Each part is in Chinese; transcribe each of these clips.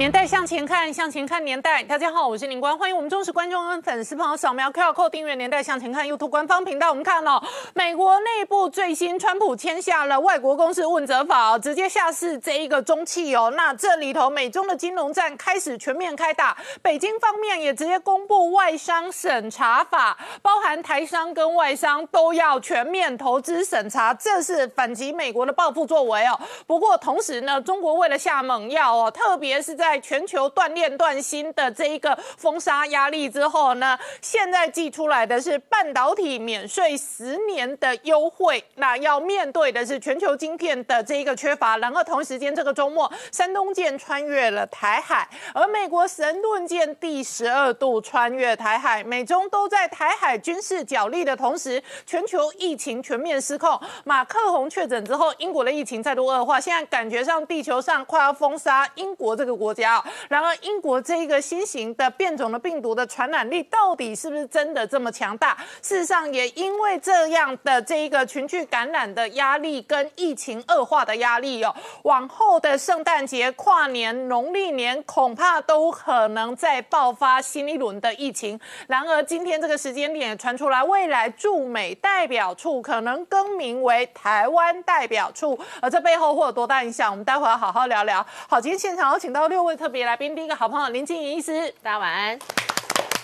年代向前看，向前看年代。大家好，我是林官，欢迎我们忠实观众跟粉丝朋友扫描 QR Code 订阅《年代向前看》YouTube 官方频道。我们看哦，美国内部最新，川普签下了外国公司问责法，直接下市这一个中汽哦。那这里头美中的金融战开始全面开打，北京方面也直接公布外商审查法，包含台商跟外商都要全面投资审查，这是反击美国的报复作为哦。不过同时呢，中国为了下猛药哦，特别是在在全球断链断芯的这一个封杀压力之后呢，现在寄出来的是半导体免税十年的优惠，那要面对的是全球晶片的这一个缺乏。然后同时间，这个周末山东舰穿越了台海，而美国神盾舰第十二度穿越台海，美中都在台海军事角力的同时，全球疫情全面失控。马克宏确诊之后，英国的疫情再度恶化，现在感觉上地球上快要封杀英国这个国家。然而，英国这一个新型的变种的病毒的传染力到底是不是真的这么强大？事实上，也因为这样的这一个群聚感染的压力跟疫情恶化的压力哦，往后的圣诞节、跨年、农历年恐怕都可能再爆发新一轮的疫情。然而，今天这个时间点传出来，未来驻美代表处可能更名为台湾代表处，而这背后会有多大影响？我们待会儿好好聊聊。好，今天现场有请到六位。特别来宾，第一个好朋友林静怡医师，大家晚安。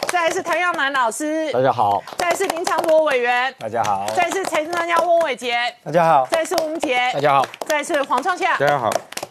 再来是谭耀南老师，大家好。再来是林长博委员，大家好。再来是财政专家翁伟杰，大家好。再来是吴杰，大家好。再来是黄创夏，大家好。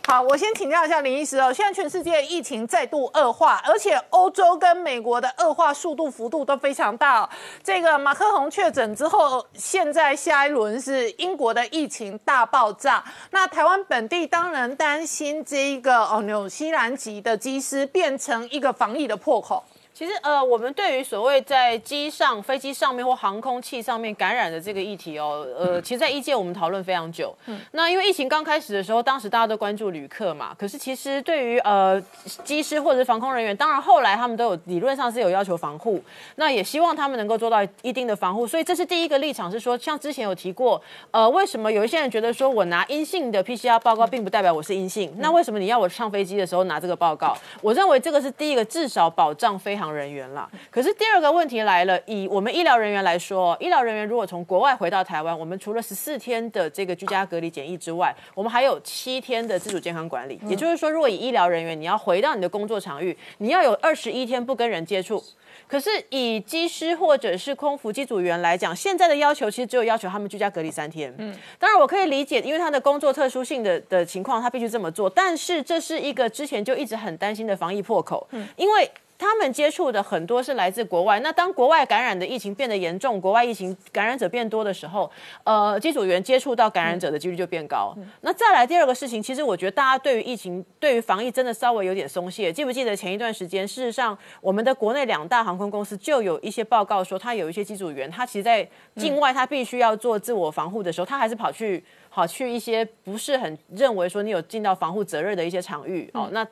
好，我先请教一下林医师哦。现在全世界疫情再度恶化，而且欧洲跟美国的恶化速度幅度都非常大。这个马克宏确诊之后，现在下一轮是英国的疫情大爆炸。那台湾本地当然担心这一个哦，纽西兰籍的机师变成一个防疫的破口。其实，呃，我们对于所谓在机上、飞机上面或航空器上面感染的这个议题哦，呃，其实，在一届我们讨论非常久。嗯，那因为疫情刚开始的时候，当时大家都关注旅客嘛。可是，其实对于呃机师或者是防空人员，当然后来他们都有理论上是有要求防护，那也希望他们能够做到一定的防护。所以，这是第一个立场是说，像之前有提过，呃，为什么有一些人觉得说我拿阴性的 PCR 报告，并不代表我是阴性？那为什么你要我上飞机的时候拿这个报告？我认为这个是第一个，至少保障非常。人员了，可是第二个问题来了，以我们医疗人员来说，医疗人员如果从国外回到台湾，我们除了十四天的这个居家隔离检疫之外，我们还有七天的自主健康管理。也就是说，如果以医疗人员，你要回到你的工作场域，你要有二十一天不跟人接触。可是以机师或者是空服机组员来讲，现在的要求其实只有要求他们居家隔离三天。嗯，当然我可以理解，因为他的工作特殊性的的情况，他必须这么做。但是这是一个之前就一直很担心的防疫破口。嗯，因为。他们接触的很多是来自国外，那当国外感染的疫情变得严重，国外疫情感染者变多的时候，呃，机组员接触到感染者的几率就变高。那再来第二个事情，其实我觉得大家对于疫情、对于防疫真的稍微有点松懈。记不记得前一段时间，事实上我们的国内两大航空公司就有一些报告说，他有一些机组员，他其实在境外他必须要做自我防护的时候，他还是跑去跑去一些不是很认为说你有尽到防护责任的一些场域哦，那。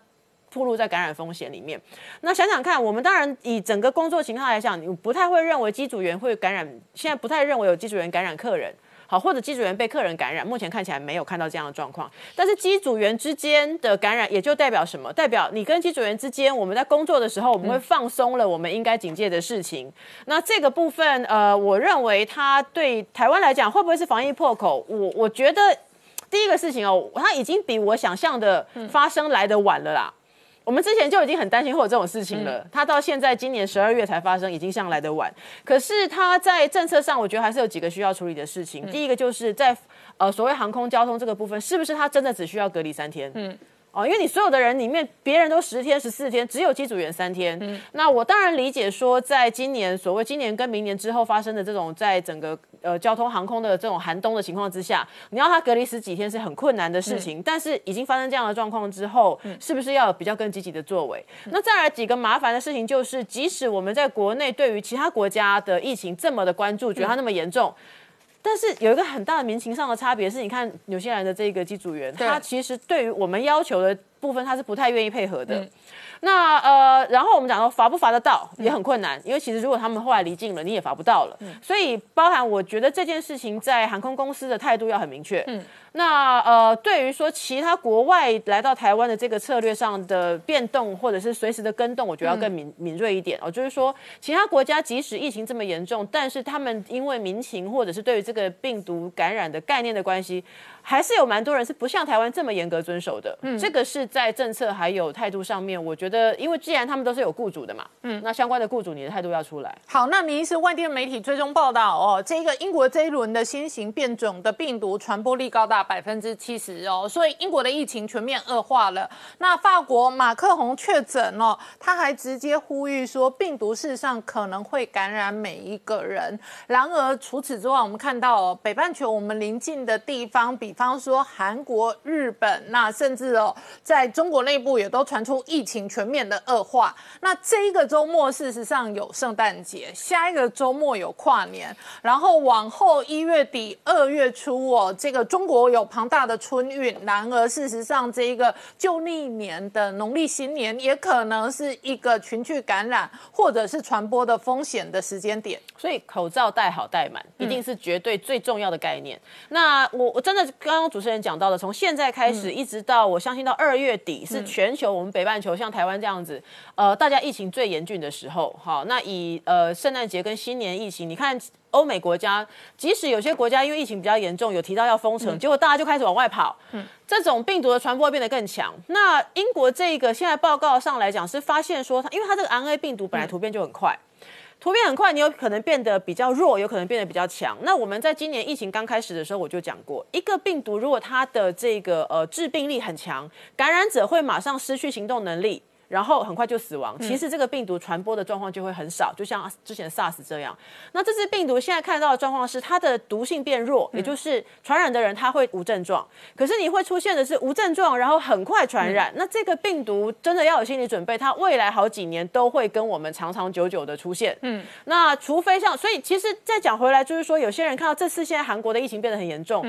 暴露在感染风险里面，那想想看，我们当然以整个工作情况来讲，你不太会认为机组员会感染，现在不太认为有机组员感染客人，好，或者机组员被客人感染，目前看起来没有看到这样的状况。但是机组员之间的感染，也就代表什么？代表你跟机组员之间，我们在工作的时候，我们会放松了我们应该警戒的事情。那这个部分，呃，我认为它对台湾来讲，会不会是防疫破口？我我觉得第一个事情哦，它已经比我想象的发生来的晚了啦。我们之前就已经很担心会有这种事情了，他到现在今年十二月才发生，已经向来的晚。可是他在政策上，我觉得还是有几个需要处理的事情。第一个就是在呃所谓航空交通这个部分，是不是他真的只需要隔离三天？嗯。哦，因为你所有的人里面，别人都十天、十四天，只有机组员三天。嗯，那我当然理解说，在今年所谓今年跟明年之后发生的这种，在整个呃交通航空的这种寒冬的情况之下，你要他隔离十几天是很困难的事情。但是已经发生这样的状况之后，是不是要有比较更积极的作为？那再来几个麻烦的事情，就是即使我们在国内对于其他国家的疫情这么的关注，觉得它那么严重。但是有一个很大的民情上的差别是，你看纽西兰的这个机组员，他其实对于我们要求的部分，他是不太愿意配合的。那呃，然后我们讲说罚不罚得到也很困难，因为其实如果他们后来离境了，你也罚不到了。所以包含我觉得这件事情在航空公司的态度要很明确。嗯。那呃，对于说其他国外来到台湾的这个策略上的变动，或者是随时的跟动，我觉得要更敏敏锐一点哦。就是说，其他国家即使疫情这么严重，但是他们因为民情或者是对于这个病毒感染的概念的关系，还是有蛮多人是不像台湾这么严格遵守的。嗯，这个是在政策还有态度上面，我觉得，因为既然他们都是有雇主的嘛，嗯，那相关的雇主你的态度要出来。好，那您是外电媒体追踪报道哦，这个英国这一轮的新型变种的病毒传播力高达百分之七。十哦，所以英国的疫情全面恶化了。那法国马克宏确诊哦，他还直接呼吁说，病毒事实上可能会感染每一个人。然而除此之外，我们看到哦北半球我们邻近的地方，比方说韩国、日本，那甚至哦，在中国内部也都传出疫情全面的恶化。那这一个周末事实上有圣诞节，下一个周末有跨年，然后往后一月底、二月初哦，这个中国有庞大的。春运，然而事实上，这一个旧历年的农历新年也可能是一个群聚感染或者是传播的风险的时间点。所以口罩戴好戴满，一定是绝对最重要的概念。那我我真的刚刚主持人讲到的，从现在开始一直到我相信到二月底，是全球我们北半球像台湾这样子，呃，大家疫情最严峻的时候。好，那以呃圣诞节跟新年疫情，你看。欧美国家，即使有些国家因为疫情比较严重，有提到要封城，结果大家就开始往外跑，嗯这种病毒的传播会变得更强。那英国这个现在报告上来讲是发现说，它因为它这个 RNA 病毒本来突变就很快，突变很快，你有可能变得比较弱，有可能变得比较强。那我们在今年疫情刚开始的时候，我就讲过，一个病毒如果它的这个呃致病力很强，感染者会马上失去行动能力。然后很快就死亡。其实这个病毒传播的状况就会很少，就像之前 SARS 这样。那这次病毒现在看到的状况是，它的毒性变弱，也就是传染的人他会无症状。可是你会出现的是无症状，然后很快传染。那这个病毒真的要有心理准备，它未来好几年都会跟我们长长久久的出现。嗯，那除非像，所以其实再讲回来，就是说有些人看到这次现在韩国的疫情变得很严重。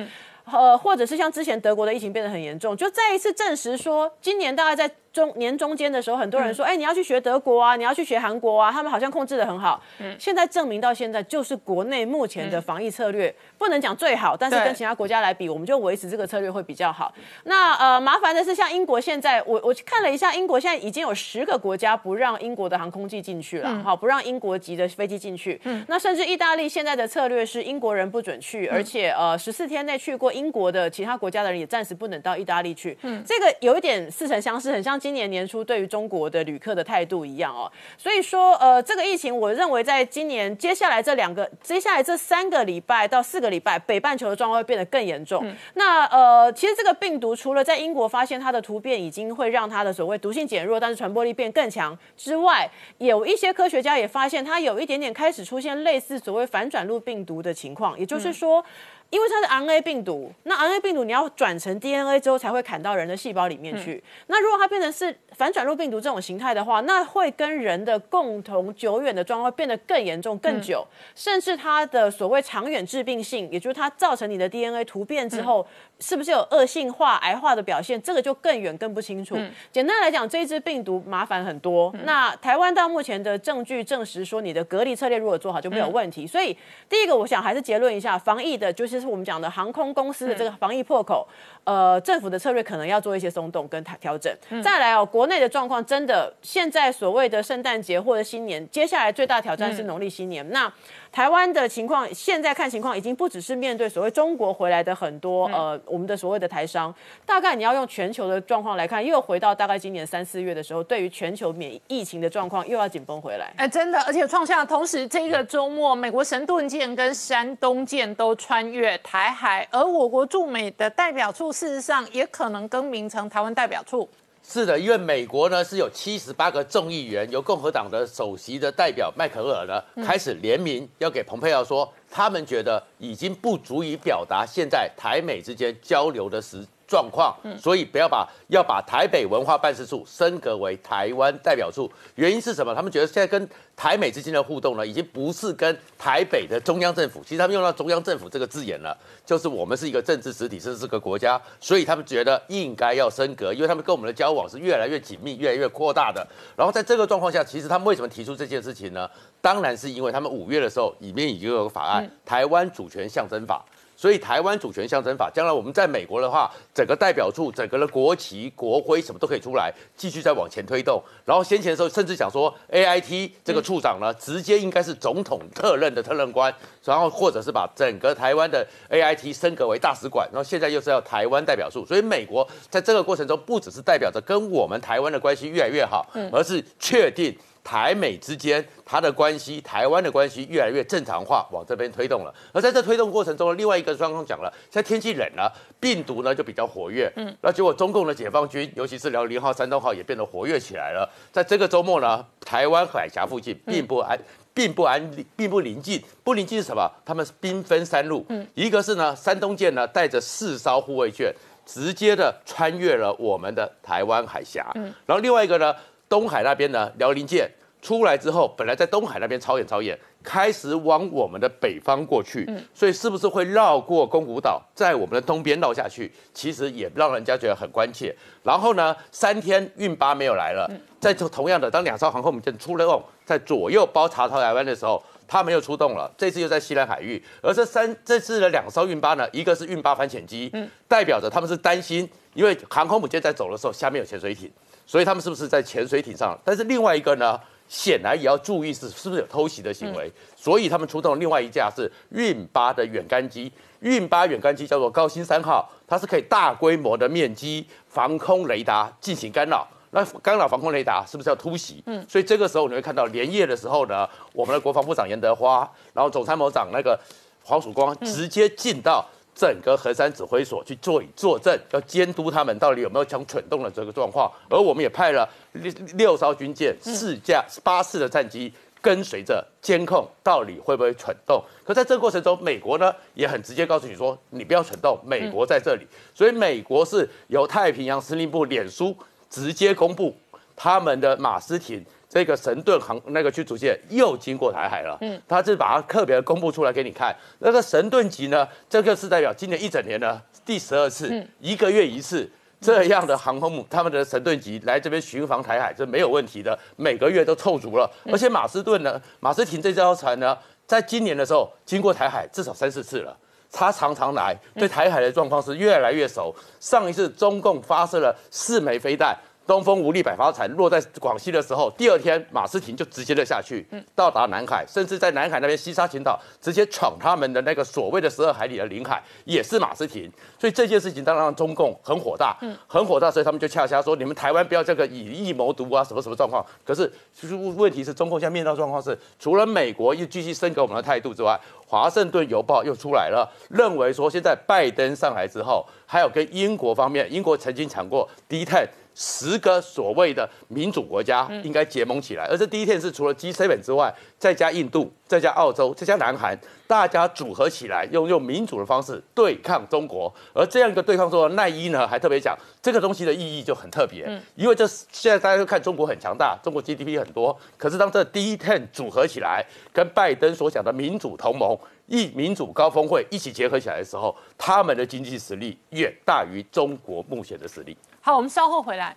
呃，或者是像之前德国的疫情变得很严重，就再一次证实说，今年大概在中年中间的时候，很多人说，哎，你要去学德国啊，你要去学韩国啊，他们好像控制的很好。嗯，现在证明到现在，就是国内目前的防疫策略不能讲最好，但是跟其他国家来比，我们就维持这个策略会比较好。那呃，麻烦的是，像英国现在，我我看了一下，英国现在已经有十个国家不让英国的航空器进去了，好，不让英国籍的飞机进去。嗯，那甚至意大利现在的策略是英国人不准去，而且呃，十四天内去过。英国的其他国家的人也暂时不能到意大利去，嗯，这个有一点似曾相识，很像今年年初对于中国的旅客的态度一样哦。所以说，呃，这个疫情，我认为在今年接下来这两个、接下来这三个礼拜到四个礼拜，北半球的状况会变得更严重。那呃，其实这个病毒除了在英国发现它的突变已经会让它的所谓毒性减弱，但是传播力变更强之外，有一些科学家也发现它有一点点开始出现类似所谓反转录病毒的情况，也就是说。因为它是 RNA 病毒，那 RNA 病毒你要转成 DNA 之后才会砍到人的细胞里面去。那如果它变成是反转录病毒这种形态的话，那会跟人的共同久远的状况变得更严重、更久，甚至它的所谓长远致病性，也就是它造成你的 DNA 突变之后。是不是有恶性化、癌化的表现？这个就更远、更不清楚。简单来讲，这一支病毒麻烦很多。那台湾到目前的证据证实说，你的隔离策略如果做好就没有问题。所以第一个，我想还是结论一下，防疫的就是是我们讲的航空公司的这个防疫破口。呃，政府的策略可能要做一些松动跟调整。再来哦，国内的状况真的，现在所谓的圣诞节或者新年，接下来最大挑战是农历新年。那台湾的情况，现在看情况，已经不只是面对所谓中国回来的很多呃，我们的所谓的台商，大概你要用全球的状况来看，又回到大概今年三四月的时候，对于全球免疫情的状况又要紧绷回来。哎，真的，而且创下同时这个周末，美国神盾舰跟山东舰都穿越台海，而我国驻美的代表处事实上也可能更名成台湾代表处。是的，因为美国呢是有七十八个众议员，由共和党的首席的代表迈克尔呢开始联名，要给蓬佩奥说，他们觉得已经不足以表达现在台美之间交流的实状况，所以不要把要把台北文化办事处升格为台湾代表处。原因是什么？他们觉得现在跟台美之间的互动呢，已经不是跟台北的中央政府，其实他们用到中央政府这个字眼了，就是我们是一个政治实体，是这个国家，所以他们觉得应该要升格，因为他们跟我们的交往是越来越紧密、越来越扩大的。然后在这个状况下，其实他们为什么提出这件事情呢？当然是因为他们五月的时候里面已经有个法案《台湾主权象征法》。所以台湾主权象征法，将来我们在美国的话，整个代表处、整个的国旗、国徽什么都可以出来，继续再往前推动。然后先前的时候，甚至想说 A I T 这个处长呢，直接应该是总统特任的特任官，然后或者是把整个台湾的 A I T 升格为大使馆。然后现在又是要台湾代表处，所以美国在这个过程中，不只是代表着跟我们台湾的关系越来越好，而是确定。台美之间，它的关系，台湾的关系越来越正常化，往这边推动了。而在这推动过程中，另外一个双方讲了，现在天气冷了，病毒呢就比较活跃。嗯，那结果中共的解放军，尤其是辽宁号、山东号也变得活跃起来了。在这个周末呢，台湾海峡附近并不安，并不安，并不临近。不临近是什么？他们是兵分三路。嗯，一个是呢，山东舰呢带着四艘护卫舰，直接的穿越了我们的台湾海峡。嗯，然后另外一个呢？东海那边呢，辽宁舰出来之后，本来在东海那边超演超演，开始往我们的北方过去，所以是不是会绕过宫古岛，在我们的东边绕下去？其实也让人家觉得很关切。然后呢，三天运八没有来了，在同样的，当两艘航空母舰出了动，在左右包查台湾的时候，它没有出动了。这次又在西南海域，而这三这次的两艘运八呢，一个是运八反潜机，代表着他们是担心，因为航空母舰在走的时候，下面有潜水艇。所以他们是不是在潜水艇上？但是另外一个呢，显然也要注意是是不是有偷袭的行为。所以他们出动另外一架是运八的远干机，运八远干机叫做高新三号，它是可以大规模的面积防空雷达进行干扰。那干扰防空雷达是不是要突袭？嗯，所以这个时候你会看到连夜的时候呢，我们的国防部长严德花，然后总参谋长那个黄曙光直接进到。整个河山指挥所去做以作证，要监督他们到底有没有想蠢动的这个状况。而我们也派了六六艘军舰、四架八式的战机跟随着监控，到底会不会蠢动？可在这个过程中，美国呢也很直接告诉你说，你不要蠢动，美国在这里。所以美国是由太平洋司令部脸书直接公布他们的马斯艇。这个神盾航那个驱逐舰又经过台海了，嗯，他是把它特别公布出来给你看。那个神盾级呢，这个是代表今年一整年呢第十二次，一个月一次这样的航空母，他们的神盾级来这边巡防台海，是没有问题的，每个月都凑足了。而且马斯顿呢，马斯廷这艘船呢，在今年的时候经过台海至少三四次了，他常常来，对台海的状况是越来越熟。上一次中共发射了四枚飞弹。东风无力百发残落在广西的时候，第二天马斯廷就直接的下去，到达南海，甚至在南海那边西沙群岛直接闯他们的那个所谓的十二海里的领海，也是马斯廷。所以这件事情当然让中共很火大，很火大，所以他们就恰恰说：你们台湾不要这个以疫谋独啊，什么什么状况。可是就是问题是中共现在面到状况是，除了美国又继续升格我们的态度之外，华盛顿邮报又出来了，认为说现在拜登上来之后，还有跟英国方面，英国曾经抢过低碳。十个所谓的民主国家应该结盟起来，而这第一天是除了 G7 之外，再加印度，再加澳洲，再加南韩，大家组合起来，用用民主的方式对抗中国。而这样一个对抗中的奈伊呢，还特别讲这个东西的意义就很特别，因为这现在大家都看中国很强大，中国 GDP 很多，可是当这第一天组合起来，跟拜登所讲的民主同盟、一民主高峰会一起结合起来的时候，他们的经济实力远大于中国目前的实力。好，我们稍后回来。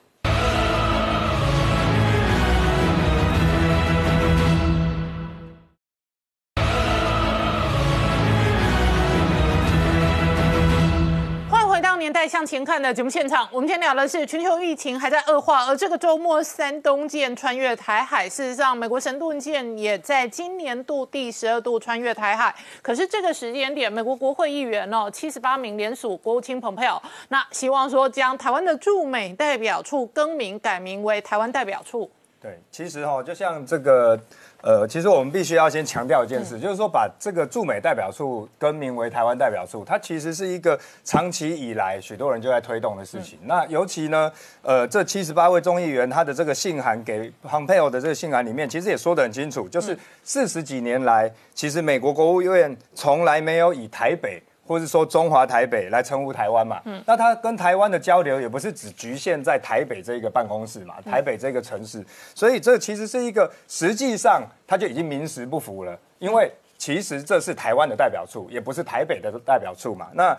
年代向前看的节目现场，我们今天聊的是全球疫情还在恶化，而这个周末山东舰穿越台海，事实上美国神盾舰也在今年度第十二度穿越台海。可是这个时间点，美国国会议员哦，七十八名联署国务卿蓬佩奥，那希望说将台湾的驻美代表处更名改名为台湾代表处。对，其实哈，就像这个。呃，其实我们必须要先强调一件事，就是说把这个驻美代表处更名为台湾代表处，它其实是一个长期以来许多人就在推动的事情。那尤其呢，呃，这七十八位众议员他的这个信函给 Pompeo 的这个信函里面，其实也说得很清楚，就是四十几年来，其实美国国务院从来没有以台北。或是说中华台北来称呼台湾嘛。那他跟台湾的交流也不是只局限在台北这个办公室嘛，台北这个城市，所以这其实是一个实际上他就已经名实不符了，因为其实这是台湾的代表处，也不是台北的代表处嘛。那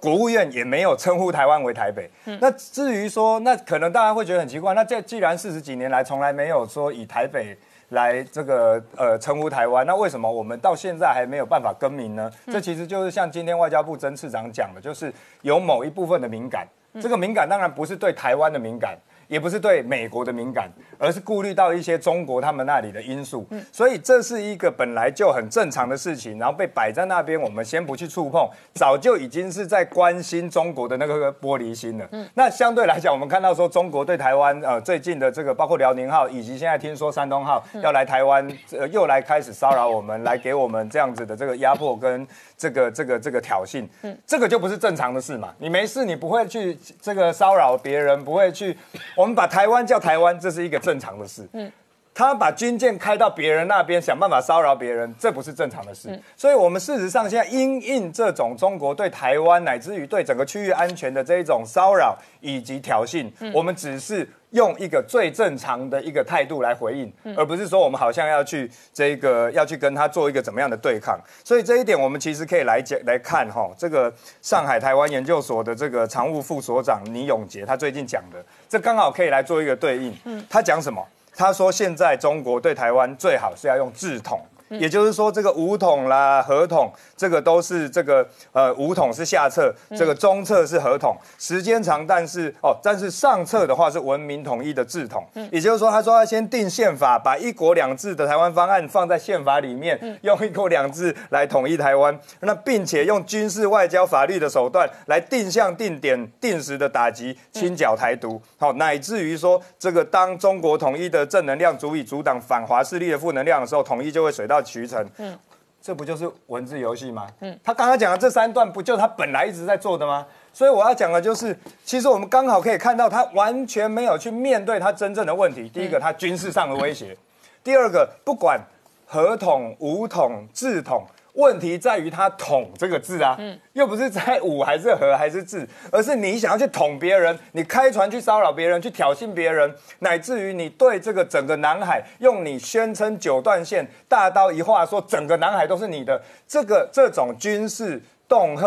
国务院也没有称呼台湾为台北。那至于说，那可能大家会觉得很奇怪，那这既然四十几年来从来没有说以台北来这个呃称呼台湾，那为什么我们到现在还没有办法更名呢？这其实就是像今天外交部曾次长讲的，就是有某一部分的敏感。这个敏感当然不是对台湾的敏感。也不是对美国的敏感，而是顾虑到一些中国他们那里的因素，所以这是一个本来就很正常的事情，然后被摆在那边，我们先不去触碰，早就已经是在关心中国的那个玻璃心了。嗯那相对来讲，我们看到说中国对台湾呃最近的这个，包括辽宁号，以及现在听说山东号要来台湾，呃又来开始骚扰我们，来给我们这样子的这个压迫跟这个这个这个挑衅，这个就不是正常的事嘛。你没事，你不会去这个骚扰别人，不会去。我们把台湾叫台湾，这是一个正常的事。嗯，他把军舰开到别人那边，想办法骚扰别人，这不是正常的事。所以，我们事实上现在因应这种中国对台湾乃至于对整个区域安全的这一种骚扰以及挑衅，我们只是用一个最正常的一个态度来回应，而不是说我们好像要去这个要去跟他做一个怎么样的对抗。所以这一点，我们其实可以来讲来看哈，这个上海台湾研究所的这个常务副所长倪永杰，他最近讲的。这刚好可以来做一个对应。嗯，他讲什么？他说现在中国对台湾最好是要用制统。也就是说，这个五统啦、合统，这个都是这个呃，五统是下册，这个中册是合统，时间长，但是哦，但是上册的话是文明统一的制统。也就是说，他说要先定宪法，把一国两制的台湾方案放在宪法里面，用一国两制来统一台湾，那并且用军事、外交、法律的手段来定向、定点、定时的打击、清剿台独，好，乃至于说这个当中国统一的正能量足以阻挡反华势力的负能量的时候，统一就会水到。渠成，嗯，这不就是文字游戏吗？嗯，他刚刚讲的这三段，不就他本来一直在做的吗？所以我要讲的就是，其实我们刚好可以看到，他完全没有去面对他真正的问题。第一个，他军事上的威胁；第二个，不管合统、武统、制统。问题在于他“捅”这个字啊，又不是在武还是和还是字，而是你想要去捅别人，你开船去骚扰别人，去挑衅别人，乃至于你对这个整个南海用你宣称九段线大刀一划，说整个南海都是你的，这个这种军事恫吓。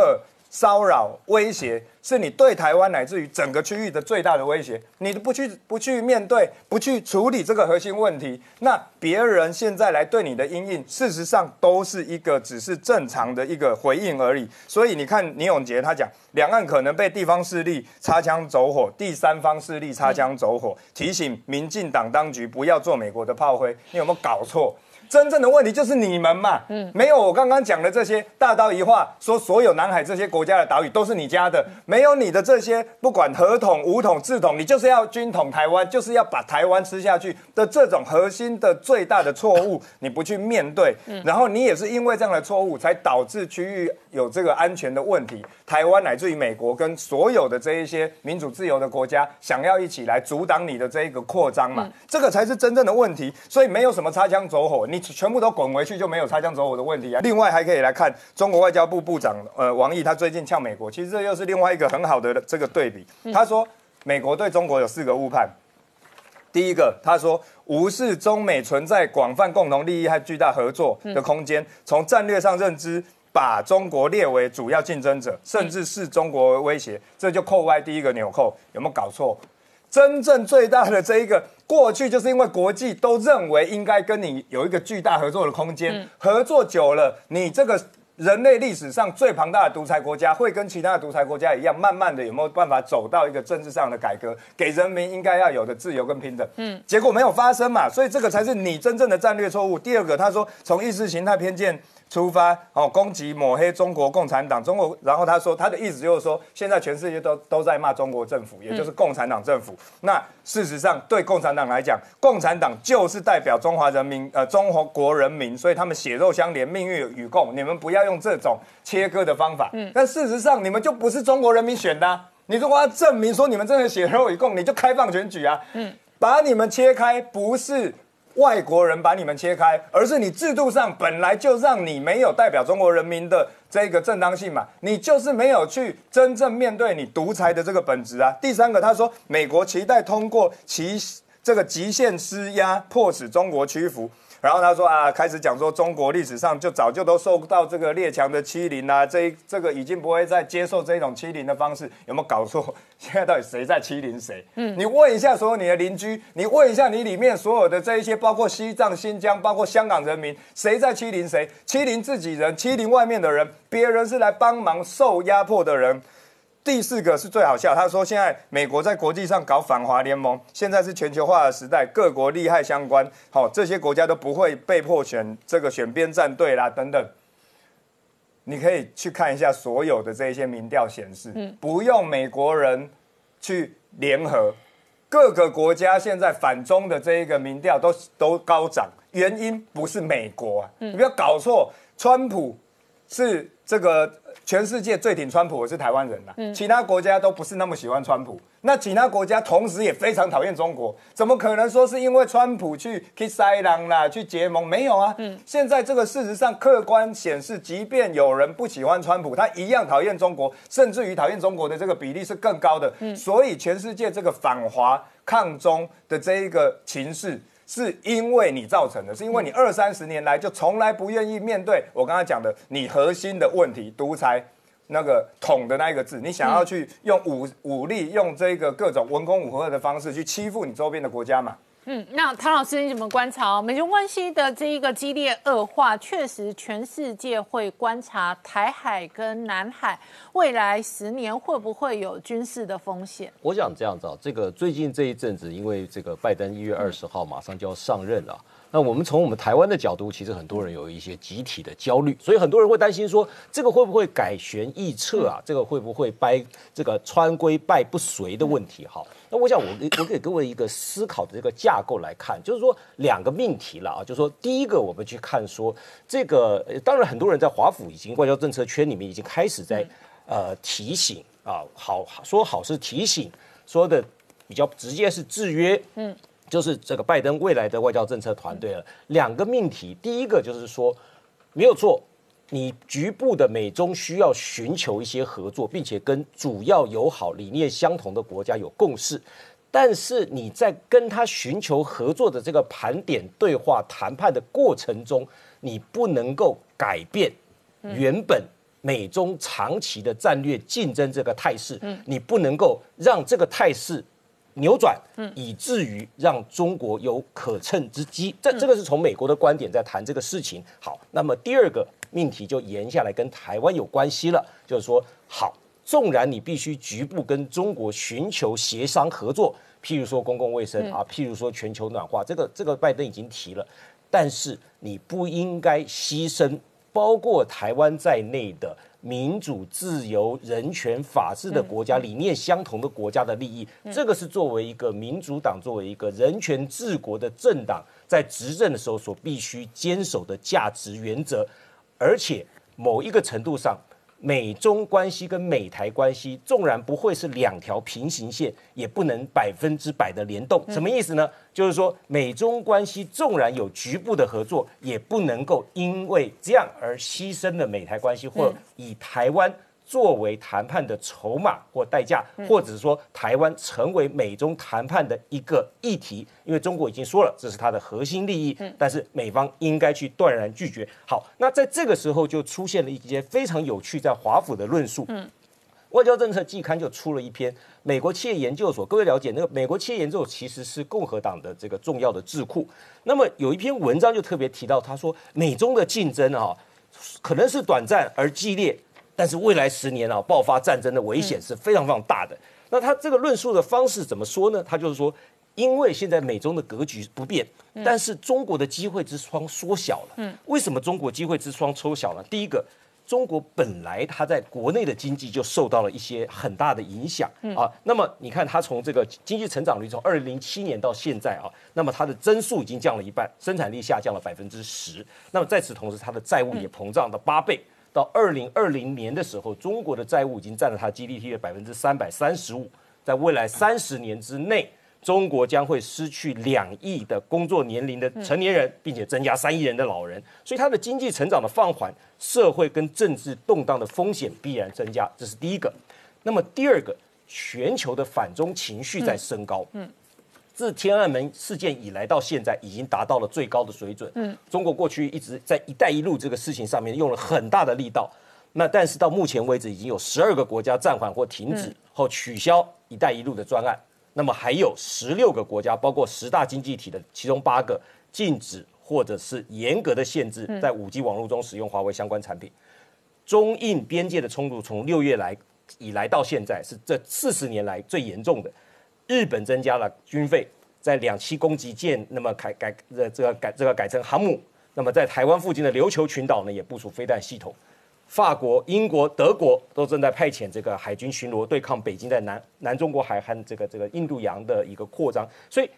骚扰、威胁是你对台湾乃至于整个区域的最大的威胁。你不去、不去面对、不去处理这个核心问题，那别人现在来对你的阴影，事实上都是一个只是正常的一个回应而已。所以你看，倪永杰他讲，两岸可能被地方势力擦枪走火，第三方势力擦枪走火，提醒民进党当局不要做美国的炮灰。你有没有搞错？真正的问题就是你们嘛，嗯，没有我刚刚讲的这些大刀一划，说所有南海这些国家的岛屿都是你家的，没有你的这些不管合统、武统、治统，你就是要军统台湾，就是要把台湾吃下去的这种核心的最大的错误，你不去面对，然后你也是因为这样的错误，才导致区域有这个安全的问题，台湾乃至于美国跟所有的这一些民主自由的国家想要一起来阻挡你的这一个扩张嘛，这个才是真正的问题，所以没有什么擦枪走火，你。全部都滚回去就没有擦枪走火的问题啊！另外还可以来看中国外交部部长呃王毅，他最近呛美国，其实这又是另外一个很好的这个对比。他说美国对中国有四个误判，第一个他说无视中美存在广泛共同利益和巨大合作的空间，从战略上认知把中国列为主要竞争者，甚至视中国为威胁，这就扣歪第一个纽扣，有没有搞错？真正最大的这一个过去，就是因为国际都认为应该跟你有一个巨大合作的空间，合作久了，你这个人类历史上最庞大的独裁国家，会跟其他的独裁国家一样，慢慢的有没有办法走到一个政治上的改革，给人民应该要有的自由跟平等？嗯，结果没有发生嘛，所以这个才是你真正的战略错误。第二个，他说从意识形态偏见。出发哦，攻击抹黑中国共产党，中国，然后他说他的意思就是说，现在全世界都都在骂中国政府，也就是共产党政府。那事实上，对共产党来讲，共产党就是代表中华人民，呃，中华国人民，所以他们血肉相连，命运与共。你们不要用这种切割的方法。嗯。但事实上，你们就不是中国人民选的。你如果要证明说你们真的血肉与共，你就开放选举啊。嗯。把你们切开，不是。外国人把你们切开，而是你制度上本来就让你没有代表中国人民的这个正当性嘛，你就是没有去真正面对你独裁的这个本质啊。第三个，他说美国期待通过其这个极限施压，迫使中国屈服。然后他说啊，开始讲说中国历史上就早就都受到这个列强的欺凌啊，这这个已经不会再接受这种欺凌的方式，有没有搞错？现在到底谁在欺凌谁？嗯，你问一下所有你的邻居，你问一下你里面所有的这一些，包括西藏、新疆，包括香港人民，谁在欺凌谁？欺凌自己人，欺凌外面的人，别人是来帮忙受压迫的人。第四个是最好笑，他说现在美国在国际上搞反华联盟，现在是全球化的时代，各国利害相关，好，这些国家都不会被迫选这个选边站队啦，等等。你可以去看一下所有的这一些民调显示，不用美国人去联合，各个国家现在反中的这一个民调都都高涨，原因不是美国啊，你不要搞错，川普是这个。全世界最挺川普的是台湾人啦，其他国家都不是那么喜欢川普。那其他国家同时也非常讨厌中国，怎么可能说是因为川普去 kiss 塞朗啦，去结盟？没有啊。现在这个事实上客观显示，即便有人不喜欢川普，他一样讨厌中国，甚至于讨厌中国的这个比例是更高的。所以全世界这个反华抗中的这一个情势。是因为你造成的，是因为你二三十年来就从来不愿意面对我刚才讲的你核心的问题，独裁那个统的那一个字，你想要去用武武力，用这个各种文攻武赫的方式去欺负你周边的国家嘛？嗯，那唐老师你怎么观察美中关系的这一个激烈恶化？确实，全世界会观察台海跟南海未来十年会不会有军事的风险？我想这样子啊，这个最近这一阵子，因为这个拜登一月二十号马上就要上任了。那我们从我们台湾的角度，其实很多人有一些集体的焦虑，所以很多人会担心说，这个会不会改弦易辙啊？这个会不会掰这个川规败不遂的问题？哈，那我想我我给各位一个思考的这个架构来看，就是说两个命题了啊，就是说第一个我们去看说这个，当然很多人在华府已经外交政策圈里面已经开始在呃提醒啊，好说好是提醒，说的比较直接是制约，嗯。就是这个拜登未来的外交政策团队了，两个命题，第一个就是说，没有错，你局部的美中需要寻求一些合作，并且跟主要友好理念相同的国家有共识，但是你在跟他寻求合作的这个盘点、对话、谈判的过程中，你不能够改变原本美中长期的战略竞争这个态势，你不能够让这个态势。扭转，以至于让中国有可乘之机。这这个是从美国的观点在谈这个事情。好，那么第二个命题就延下来跟台湾有关系了，就是说，好，纵然你必须局部跟中国寻求协商合作，譬如说公共卫生啊，譬如说全球暖化，这个这个拜登已经提了，但是你不应该牺牲包括台湾在内的。民主、自由、人权、法治的国家，理念相同的国家的利益，这个是作为一个民主党、作为一个人权治国的政党，在执政的时候所必须坚守的价值原则，而且某一个程度上。美中关系跟美台关系，纵然不会是两条平行线，也不能百分之百的联动。什么意思呢？就是说，美中关系纵然有局部的合作，也不能够因为这样而牺牲了美台关系，或以台湾。作为谈判的筹码或代价，或者是说台湾成为美中谈判的一个议题，因为中国已经说了这是它的核心利益，但是美方应该去断然拒绝。好，那在这个时候就出现了一些非常有趣在华府的论述。嗯，外交政策季刊就出了一篇美国企业研究所，各位了解那个美国企业研究所其实是共和党的这个重要的智库。那么有一篇文章就特别提到，他说美中的竞争啊，可能是短暂而激烈。但是未来十年啊，爆发战争的危险是非常非常大的。那他这个论述的方式怎么说呢？他就是说，因为现在美中的格局不变，但是中国的机会之窗缩小了。嗯，为什么中国机会之窗缩小了？第一个，中国本来它在国内的经济就受到了一些很大的影响啊。那么你看，它从这个经济成长率从二零零七年到现在啊，那么它的增速已经降了一半，生产力下降了百分之十。那么在此同时，它的债务也膨胀了八倍。到二零二零年的时候，中国的债务已经占了它 GDP 的百分之三百三十五。在未来三十年之内，中国将会失去两亿的工作年龄的成年人，并且增加三亿人的老人，所以它的经济成长的放缓，社会跟政治动荡的风险必然增加，这是第一个。那么第二个，全球的反中情绪在升高。嗯，自天安门事件以来到现在，已经达到了最高的水准。嗯，中国过去一直在“一带一路”这个事情上面用了很大的力道。那但是到目前为止，已经有十二个国家暂缓或停止或取消“一带一路”的专案。那么还有十六个国家，包括十大经济体的其中八个，禁止或者是严格的限制在五 G 网络中使用华为相关产品。中印边界的冲突从六月来以来到现在是这四十年来最严重的。日本增加了军费，在两栖攻击舰，那么改改呃这个改这个改成航母。那么在台湾附近的琉球群岛呢，也部署飞弹系统。法国、英国、德国都正在派遣这个海军巡逻，对抗北京在南南中国海和这个这个印度洋的一个扩张。所以，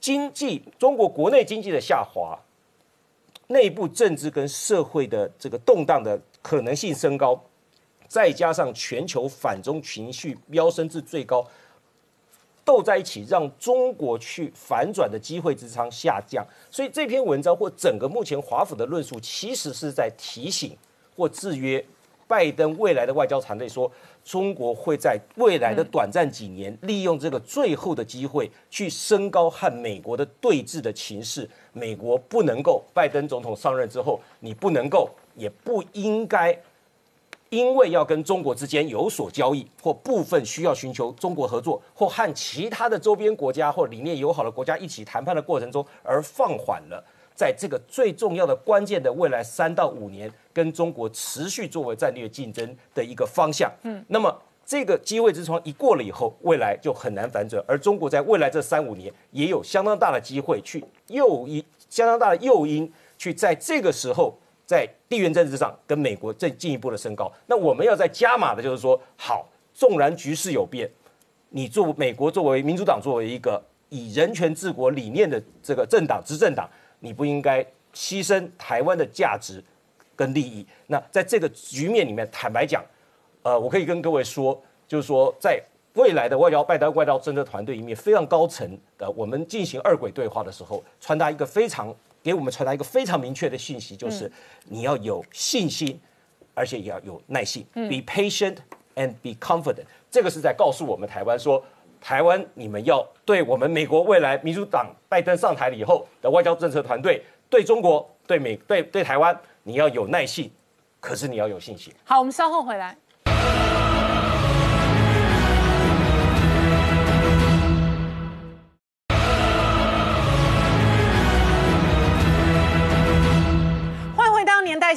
经济中国国内经济的下滑，内部政治跟社会的这个动荡的可能性升高，再加上全球反中情绪飙升至最高，斗在一起，让中国去反转的机会之仓下降。所以这篇文章或整个目前华府的论述，其实是在提醒。或制约拜登未来的外交团队说，中国会在未来的短暂几年，利用这个最后的机会去升高和美国的对峙的情势。美国不能够，拜登总统上任之后，你不能够，也不应该，因为要跟中国之间有所交易，或部分需要寻求中国合作，或和其他的周边国家或理念友好的国家一起谈判的过程中，而放缓了。在这个最重要的关键的未来三到五年，跟中国持续作为战略竞争的一个方向。嗯，那么这个机会之窗一过了以后，未来就很难反转。而中国在未来这三五年也有相当大的机会去诱因，相当大的诱因去在这个时候在地缘政治上跟美国再进一步的升高。那我们要在加码的就是说，好，纵然局势有变，你作美国作为民主党作为一个以人权治国理念的这个政党执政党。你不应该牺牲台湾的价值跟利益。那在这个局面里面，坦白讲，呃，我可以跟各位说，就是说，在未来的外交拜登外交政策团队里面，非常高层的，我们进行二轨对话的时候，传达一个非常给我们传达一个非常明确的信息，就是你要有信心，而且也要有耐心，be patient and be confident。这个是在告诉我们台湾说。台湾，你们要对我们美国未来民主党拜登上台了以后的外交政策团队，对中国、对美、对对台湾，你要有耐性，可是你要有信心。好，我们稍后回来。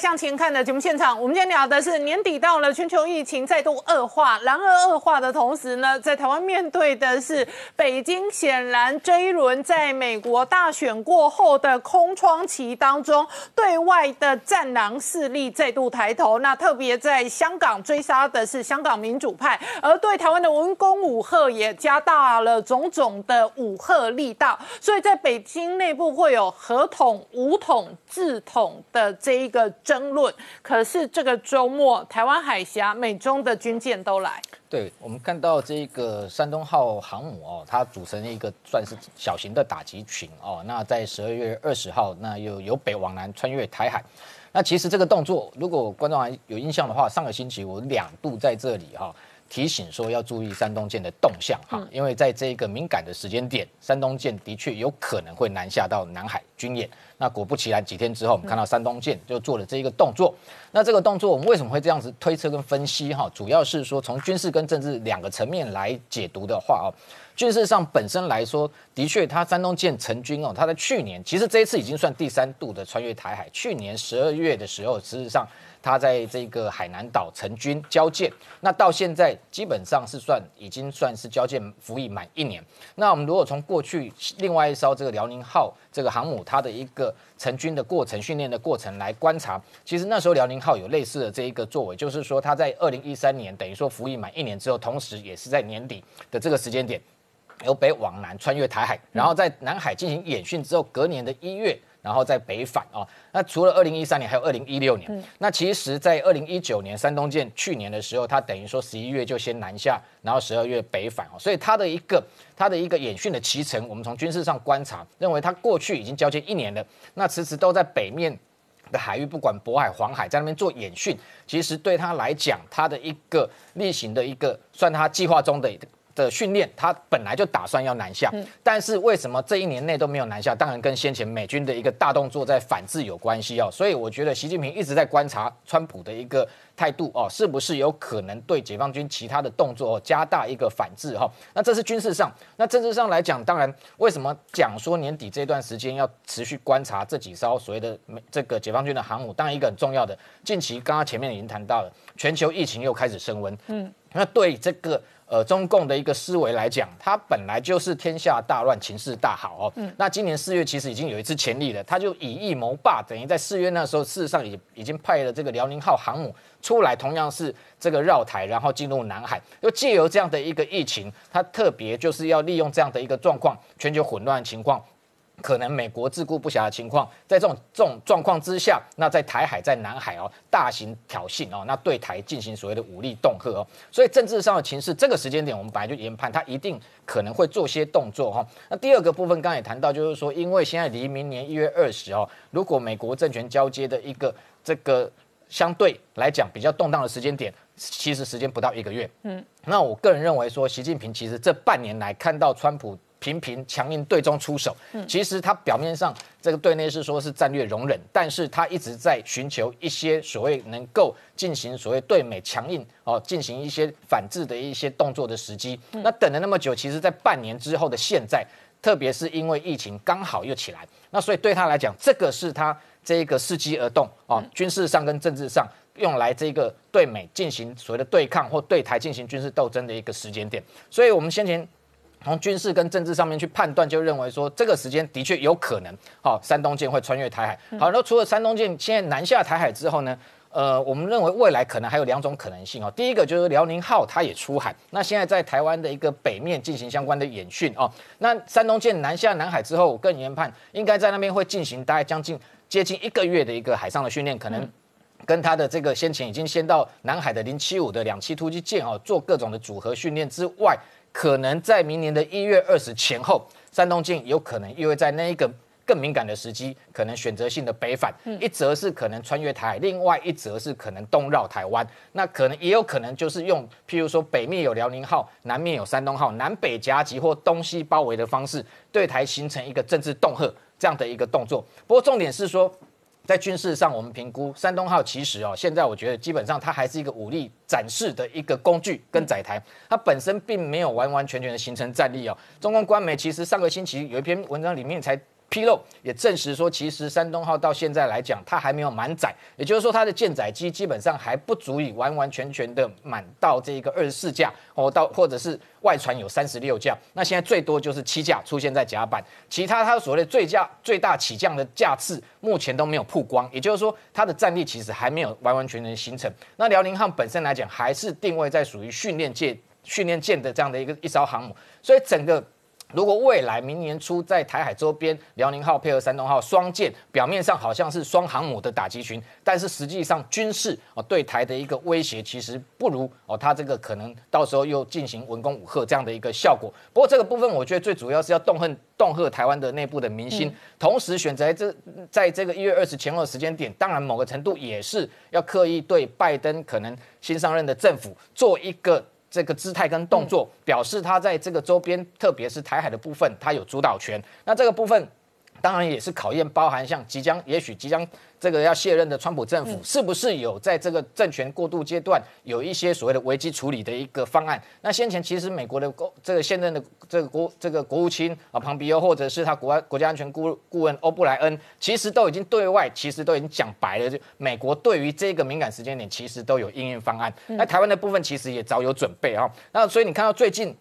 向前看的节目现场，我们今天聊的是年底到了，全球疫情再度恶化。然而恶化的同时呢，在台湾面对的是北京显然这一轮在美国大选过后的空窗期当中，对外的战狼势力再度抬头。那特别在香港追杀的是香港民主派，而对台湾的文攻武赫也加大了种种的武赫力道。所以在北京内部会有合统、武统、制统的这一个。争论，可是这个周末台湾海峡美中的军舰都来。对我们看到这个山东号航母哦，它组成一个算是小型的打击群哦。那在十二月二十号，那又由北往南穿越台海。那其实这个动作，如果观众还有印象的话，上个星期我两度在这里哈。提醒说要注意山东舰的动向哈，因为在这个敏感的时间点，山东舰的确有可能会南下到南海军演。那果不其然，几天之后我们看到山东舰就做了这一个动作。那这个动作我们为什么会这样子推测跟分析哈？主要是说从军事跟政治两个层面来解读的话哦，军事上本身来说，的确它山东舰成军哦，它在去年其实这一次已经算第三度的穿越台海。去年十二月的时候，事实上。他在这个海南岛成军交舰，那到现在基本上是算已经算是交舰服役满一年。那我们如果从过去另外一艘这个辽宁号这个航母它的一个成军的过程、训练的过程来观察，其实那时候辽宁号有类似的这一个作为，就是说它在二零一三年等于说服役满一年之后，同时也是在年底的这个时间点由北往南穿越台海，然后在南海进行演训之后，隔年的一月。然后在北返啊。那除了二零一三年，还有二零一六年。那其实，在二零一九年山东舰去年的时候，它等于说十一月就先南下，然后十二月北返哦。所以它的一个它的一个演训的期程，我们从军事上观察，认为它过去已经交接一年了，那迟迟都在北面。的海域，不管渤海、黄海，在那边做演训，其实对他来讲，他的一个例行的一个算他计划中的的训练，他本来就打算要南下，但是为什么这一年内都没有南下？当然跟先前美军的一个大动作在反制有关系哦。所以我觉得习近平一直在观察川普的一个。态度哦，是不是有可能对解放军其他的动作加大一个反制哈？那这是军事上，那政治上来讲，当然为什么讲说年底这段时间要持续观察这几艘所谓的美这个解放军的航母？当然一个很重要的，近期刚刚前面已经谈到了，全球疫情又开始升温，嗯，那对这个。呃，中共的一个思维来讲，它本来就是天下大乱，情势大好哦。嗯，那今年四月其实已经有一次潜力了，他就以疫谋霸，等于在四月那时候，事实上已已经派了这个辽宁号航母出来，同样是这个绕台，然后进入南海，又借由这样的一个疫情，它特别就是要利用这样的一个状况，全球混乱情况。可能美国自顾不暇的情况，在这种这种状况之下，那在台海、在南海哦，大型挑衅哦，那对台进行所谓的武力恫吓哦，所以政治上的情势，这个时间点我们本来就研判，他一定可能会做些动作哈。那第二个部分，刚才也谈到，就是说，因为现在离明年一月二十哦，如果美国政权交接的一个这个相对来讲比较动荡的时间点，其实时间不到一个月，嗯，那我个人认为说，习近平其实这半年来看到川普。频频强硬对中出手，其实他表面上这个对内是说是战略容忍，但是他一直在寻求一些所谓能够进行所谓对美强硬哦，进行一些反制的一些动作的时机。那等了那么久，其实在半年之后的现在，特别是因为疫情刚好又起来，那所以对他来讲，这个是他这个伺机而动啊，军事上跟政治上用来这个对美进行所谓的对抗或对台进行军事斗争的一个时间点。所以我们先前。从军事跟政治上面去判断，就认为说这个时间的确有可能，好，山东舰会穿越台海。好，那除了山东舰现在南下台海之后呢，呃，我们认为未来可能还有两种可能性哦。第一个就是辽宁号它也出海，那现在在台湾的一个北面进行相关的演训哦。那山东舰南下南海之后，我个人研判应该在那边会进行大概将近接近一个月的一个海上的训练，可能跟它的这个先前已经先到南海的零七五的两栖突击舰哦做各种的组合训练之外。可能在明年的一月二十前后，山东舰有可能又会在那一个更敏感的时机，可能选择性的北返。一则是可能穿越台海，另外一则是可能东绕台湾。那可能也有可能就是用，譬如说北面有辽宁号，南面有山东号，南北夹击或东西包围的方式，对台形成一个政治恫吓这样的一个动作。不过重点是说。在军事上，我们评估山东号其实哦，现在我觉得基本上它还是一个武力展示的一个工具跟载台，它本身并没有完完全全的形成战力哦。中共官媒其实上个星期有一篇文章里面才。披露也证实说，其实山东号到现在来讲，它还没有满载，也就是说，它的舰载机基本上还不足以完完全全的满到这个二十四架哦，到或者是外传有三十六架，那现在最多就是七架出现在甲板，其他它所谓的最架最大起降的架次目前都没有曝光，也就是说，它的战力其实还没有完完全全形成。那辽宁号本身来讲，还是定位在属于训练舰、训练舰的这样的一个一艘航母，所以整个。如果未来明年初在台海周边，辽宁号配合山东号双舰，表面上好像是双航母的打击群，但是实际上军事哦对台的一个威胁其实不如哦，它这个可能到时候又进行文攻武赫这样的一个效果。不过这个部分我觉得最主要是要动恨恫吓台湾的内部的民心，同时选择这在这个一月二十前后的时间点，当然某个程度也是要刻意对拜登可能新上任的政府做一个。这个姿态跟动作，表示他在这个周边，特别是台海的部分，他有主导权。那这个部分。当然也是考验，包含像即将，也许即将这个要卸任的川普政府，是不是有在这个政权过渡阶段有一些所谓的危机处理的一个方案？那先前其实美国的国这个现任的这个国这个国务卿啊，庞比欧，或者是他国外国家安全顾顾问欧布莱恩，其实都已经对外其实都已经讲白了，就美国对于这个敏感时间点，其实都有应运方案。那台湾的部分其实也早有准备啊。那所以你看到最近。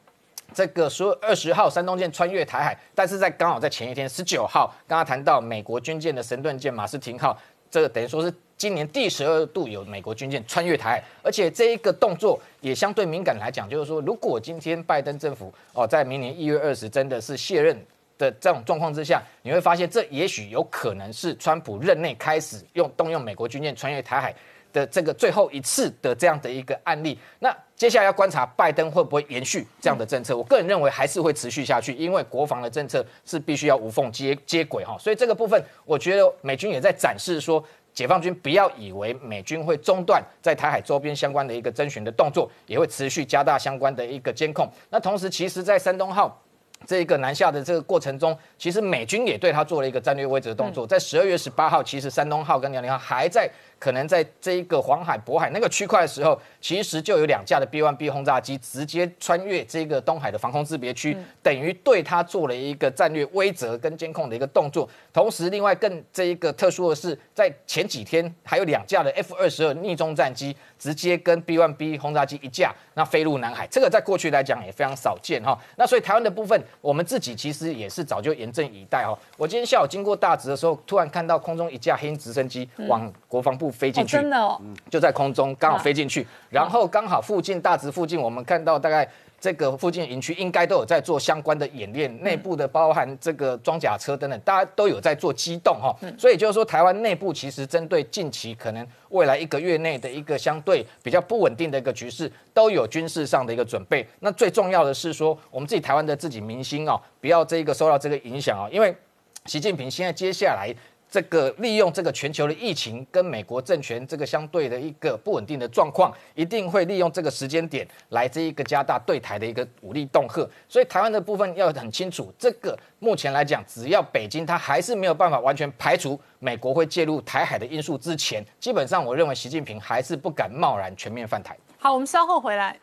这个说二十号山东舰穿越台海，但是在刚好在前一天十九号，刚刚谈到美国军舰的神盾舰马斯廷号，这个等于说是今年第十二度有美国军舰穿越台海，而且这一个动作也相对敏感来讲，就是说如果今天拜登政府哦在明年一月二十真的是卸任的这种状况之下，你会发现这也许有可能是川普任内开始用动用美国军舰穿越台海的这个最后一次的这样的一个案例。那接下来要观察拜登会不会延续这样的政策。我个人认为还是会持续下去，因为国防的政策是必须要无缝接接轨哈。所以这个部分，我觉得美军也在展示说。解放军不要以为美军会中断在台海周边相关的一个征询的动作，也会持续加大相关的一个监控。那同时，其实，在山东号这一个南下的这个过程中，其实美军也对他做了一个战略位置的动作。在十二月十八号，其实山东号跟辽宁号还在。可能在这一个黄海、渤海那个区块的时候，其实就有两架的 B-1B 轰炸机直接穿越这个东海的防空识别区，等于对它做了一个战略威慑跟监控的一个动作。同时，另外更这一个特殊的是，在前几天还有两架的 F-22 逆中战机直接跟 B-1B 轰炸机一架，那飞入南海。这个在过去来讲也非常少见哈。那所以台湾的部分，我们自己其实也是早就严阵以待哈。我今天下午经过大直的时候，突然看到空中一架黑鹰直升机往国防部。飞进去，真的哦，就在空中刚好飞进去，然后刚好附近大直附近，我们看到大概这个附近营区应该都有在做相关的演练，内部的包含这个装甲车等等，大家都有在做机动哈，所以就是说台湾内部其实针对近期可能未来一个月内的一个相对比较不稳定的一个局势，都有军事上的一个准备。那最重要的是说，我们自己台湾的自己民心哦，不要这个受到这个影响哦，因为习近平现在接下来。这个利用这个全球的疫情跟美国政权这个相对的一个不稳定的状况，一定会利用这个时间点来这一个加大对台的一个武力恫吓。所以台湾的部分要很清楚，这个目前来讲，只要北京它还是没有办法完全排除美国会介入台海的因素之前，基本上我认为习近平还是不敢贸然全面犯台。好，我们稍后回来。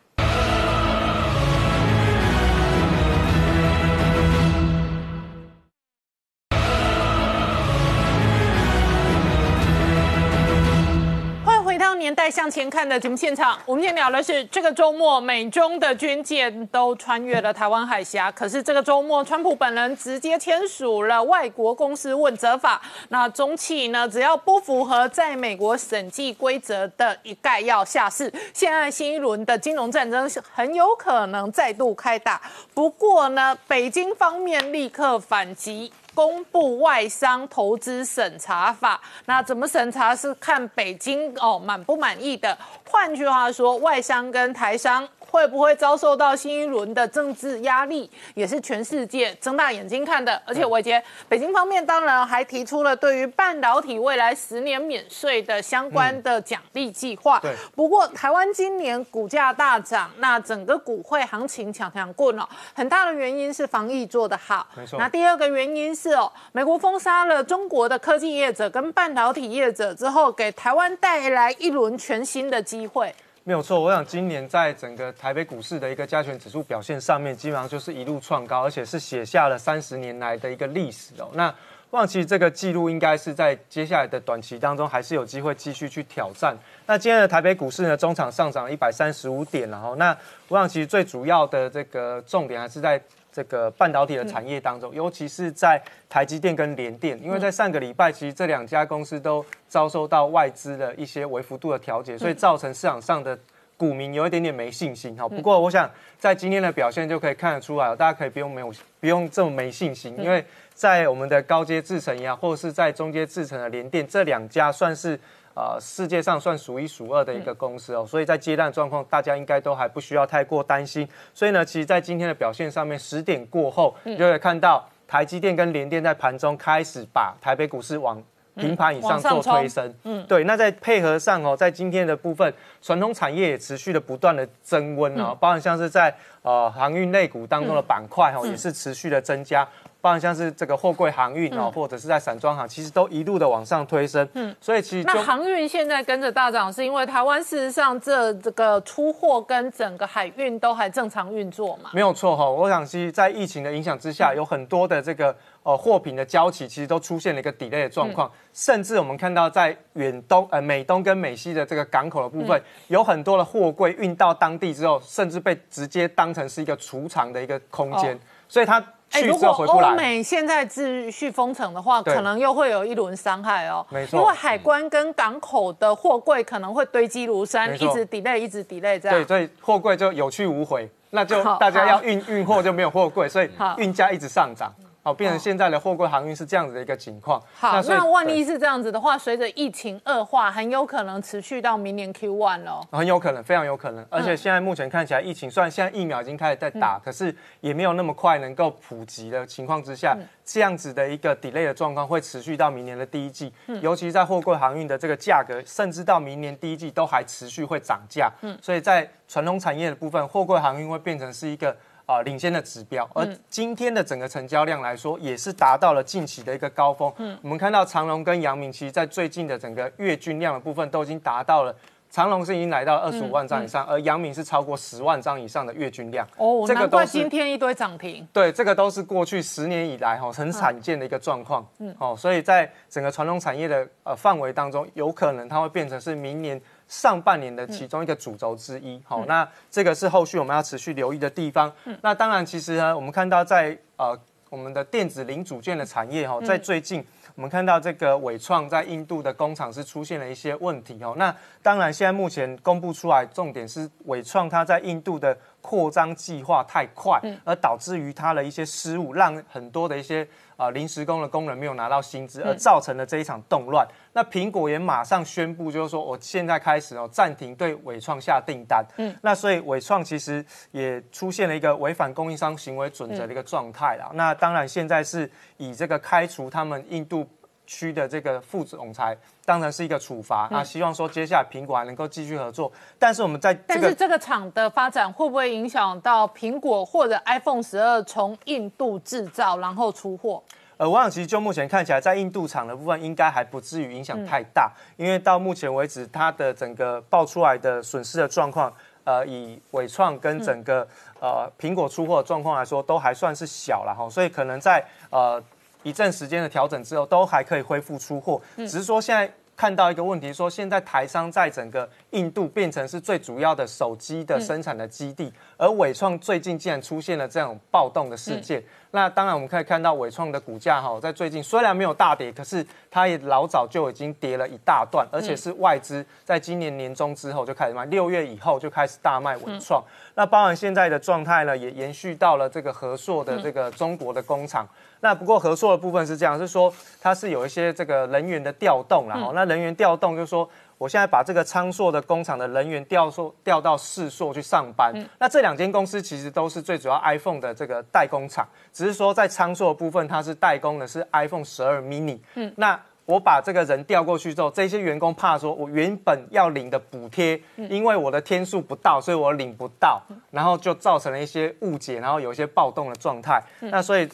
年代向前看的节目现场，我们今天聊的是这个周末美中的军舰都穿越了台湾海峡。可是这个周末，川普本人直接签署了外国公司问责法。那中企呢，只要不符合在美国审计规则的，一概要下市。现在新一轮的金融战争是很有可能再度开打。不过呢，北京方面立刻反击。公布外商投资审查法，那怎么审查是看北京哦满不满意的。换句话说，外商跟台商。会不会遭受到新一轮的政治压力，也是全世界睁大眼睛看的。而且，伟杰，北京方面当然还提出了对于半导体未来十年免税的相关的奖励计划。对。不过，台湾今年股价大涨，那整个股会行情抢抢过哦，很大的原因是防疫做得好。没错。那第二个原因是哦，美国封杀了中国的科技业者跟半导体业者之后，给台湾带来一轮全新的机会。没有错，我想今年在整个台北股市的一个加权指数表现上面，基本上就是一路创高，而且是写下了三十年来的一个历史哦。那我想其实这个记录应该是在接下来的短期当中，还是有机会继续去挑战。那今天的台北股市呢，中场上涨一百三十五点，然后那我想其实最主要的这个重点还是在。这个半导体的产业当中，尤其是在台积电跟联电，因为在上个礼拜，其实这两家公司都遭受到外资的一些微幅度的调节，所以造成市场上的股民有一点点没信心。哈，不过我想在今天的表现就可以看得出来，大家可以不用没有不用这么没信心，因为在我们的高阶制程呀，或者是在中阶制程的联电这两家算是。呃，世界上算数一数二的一个公司哦，所以在接单状况，大家应该都还不需要太过担心。所以呢，其实，在今天的表现上面，十点过后，就会看到台积电跟联电在盘中开始把台北股市往平盘以上做推升。嗯，对。那在配合上哦，在今天的部分，传统产业也持续的不断的增温哦，包含像是在呃航运类股当中的板块哦，也是持续的增加。包含像是这个货柜航运哦，或者是在散装行，其实都一路的往上推升。嗯，所以其实那航运现在跟着大涨，是因为台湾事实上这这个出货跟整个海运都还正常运作嘛？没有错哈，我想其实，在疫情的影响之下，有很多的这个呃货品的交期，其实都出现了一个 delay 的状况，甚至我们看到在远东呃美东跟美西的这个港口的部分，有很多的货柜运到当地之后，甚至被直接当成是一个储藏的一个空间，所以它。哎，如果欧美现在继续封城的话，可能又会有一轮伤害哦。没错，因为海关跟港口的货柜可能会堆积如山，一直 delay，一直 delay 这样。对，所以货柜就有去无回，那就大家要运运货就没有货柜，所以运价一直上涨。哦，变成现在的货柜航运是这样子的一个情况。好，那万一是这样子的话，随着疫情恶化，很有可能持续到明年 Q one 了。很有可能，非常有可能。而嗯且现在目前看起来，疫情虽然现在疫苗已经开始在打，可是也没有那么快能够普及的情况之嗯下，这样子的一个 delay 的状况会持续到明年的第一季。嗯尤其是在货柜航运的这个价格，甚至到明年第一季都还持续会涨价。嗯所以在传统产业的部分，货柜航运会变成是一个。啊、领先的指标，而嗯今天的整个成交量来说，也是达到了近期的一个高峰。嗯我们看到长隆跟阳明，其实在最近的整个月均量的部分，都已经达到了长隆是已经来到二十五万张以上，而阳明是超过十万张以上的月均量。哦，这个难怪都是今天一堆涨停。对，这个都是过去十年以来哈很罕见的一个状况。嗯，哦，所以在整个传统产业的呃范围当中，有可能它会变成是明年上半年的其中一个主轴之一。好、那这个是后续我们要持续留意的地方。那当然，其实呢，我们看到在呃我们的电子零组件的产业哈，在最近。我们看到这个伟创在印度的工厂是出现了一些问题哦。那当然，现在目前公布出来，重点是伟创它在印度的扩张计划太快，而导致于它的一些失误，让很多的一些啊临时工的工人没有拿到薪资，而造成了这一场动乱。那苹果也马上宣布，就是说我现在开始哦暂停对伟创下订单。嗯，那所以伟创其实也出现了一个违反供应商行为准则的一个状态啦。那当然现在是以这个开除他们印度。区的这个副总裁当然是一个处罚，那希望说接下来苹果还能够继续合作，但是我们在这个但是这个厂的发展会不会影响到苹果或者 iPhone 十二从印度制造然后出货？呃，我想其实就目前看起来，在印度厂的部分应该还不至于影响太大，因为到目前为止，它的整个爆出来的损失的状况，呃，以伟创跟整个、呃苹果出货的状况来说，都还算是小了哈，所以可能在呃一阵时间的调整之后，都还可以恢复出货，只是说现在。看到一个问题，说现在台商在整个印度变成是最主要的手机的生产的基地，而伟创最近竟然出现了这种暴动的事件。那当然我们可以看到伟创的股价哈，在最近虽然没有大跌，可是它也老早就已经跌了一大段，而且是外资在今年年中之后就开始卖，六月以后就开始大卖伟创。那包含现在的状态呢，也延续到了这个和硕的这个中国的工厂。那不过合硕的部分是这样，是说它是有一些这个人员的调动啦，哦、那人员调动就是说。我现在把这个昌硕的工厂的人员调硕调到世硕去上班，那这两间公司其实都是最主要 iPhone 的这个代工厂，只是说在昌硕的部分，它是代工的是 iPhone 十二 mini。嗯，那我把这个人调过去之后，这些员工怕说我原本要领的补贴，因为我的天数不到，所以我领不到，然后就造成了一些误解，然后有一些暴动的状态。那所以。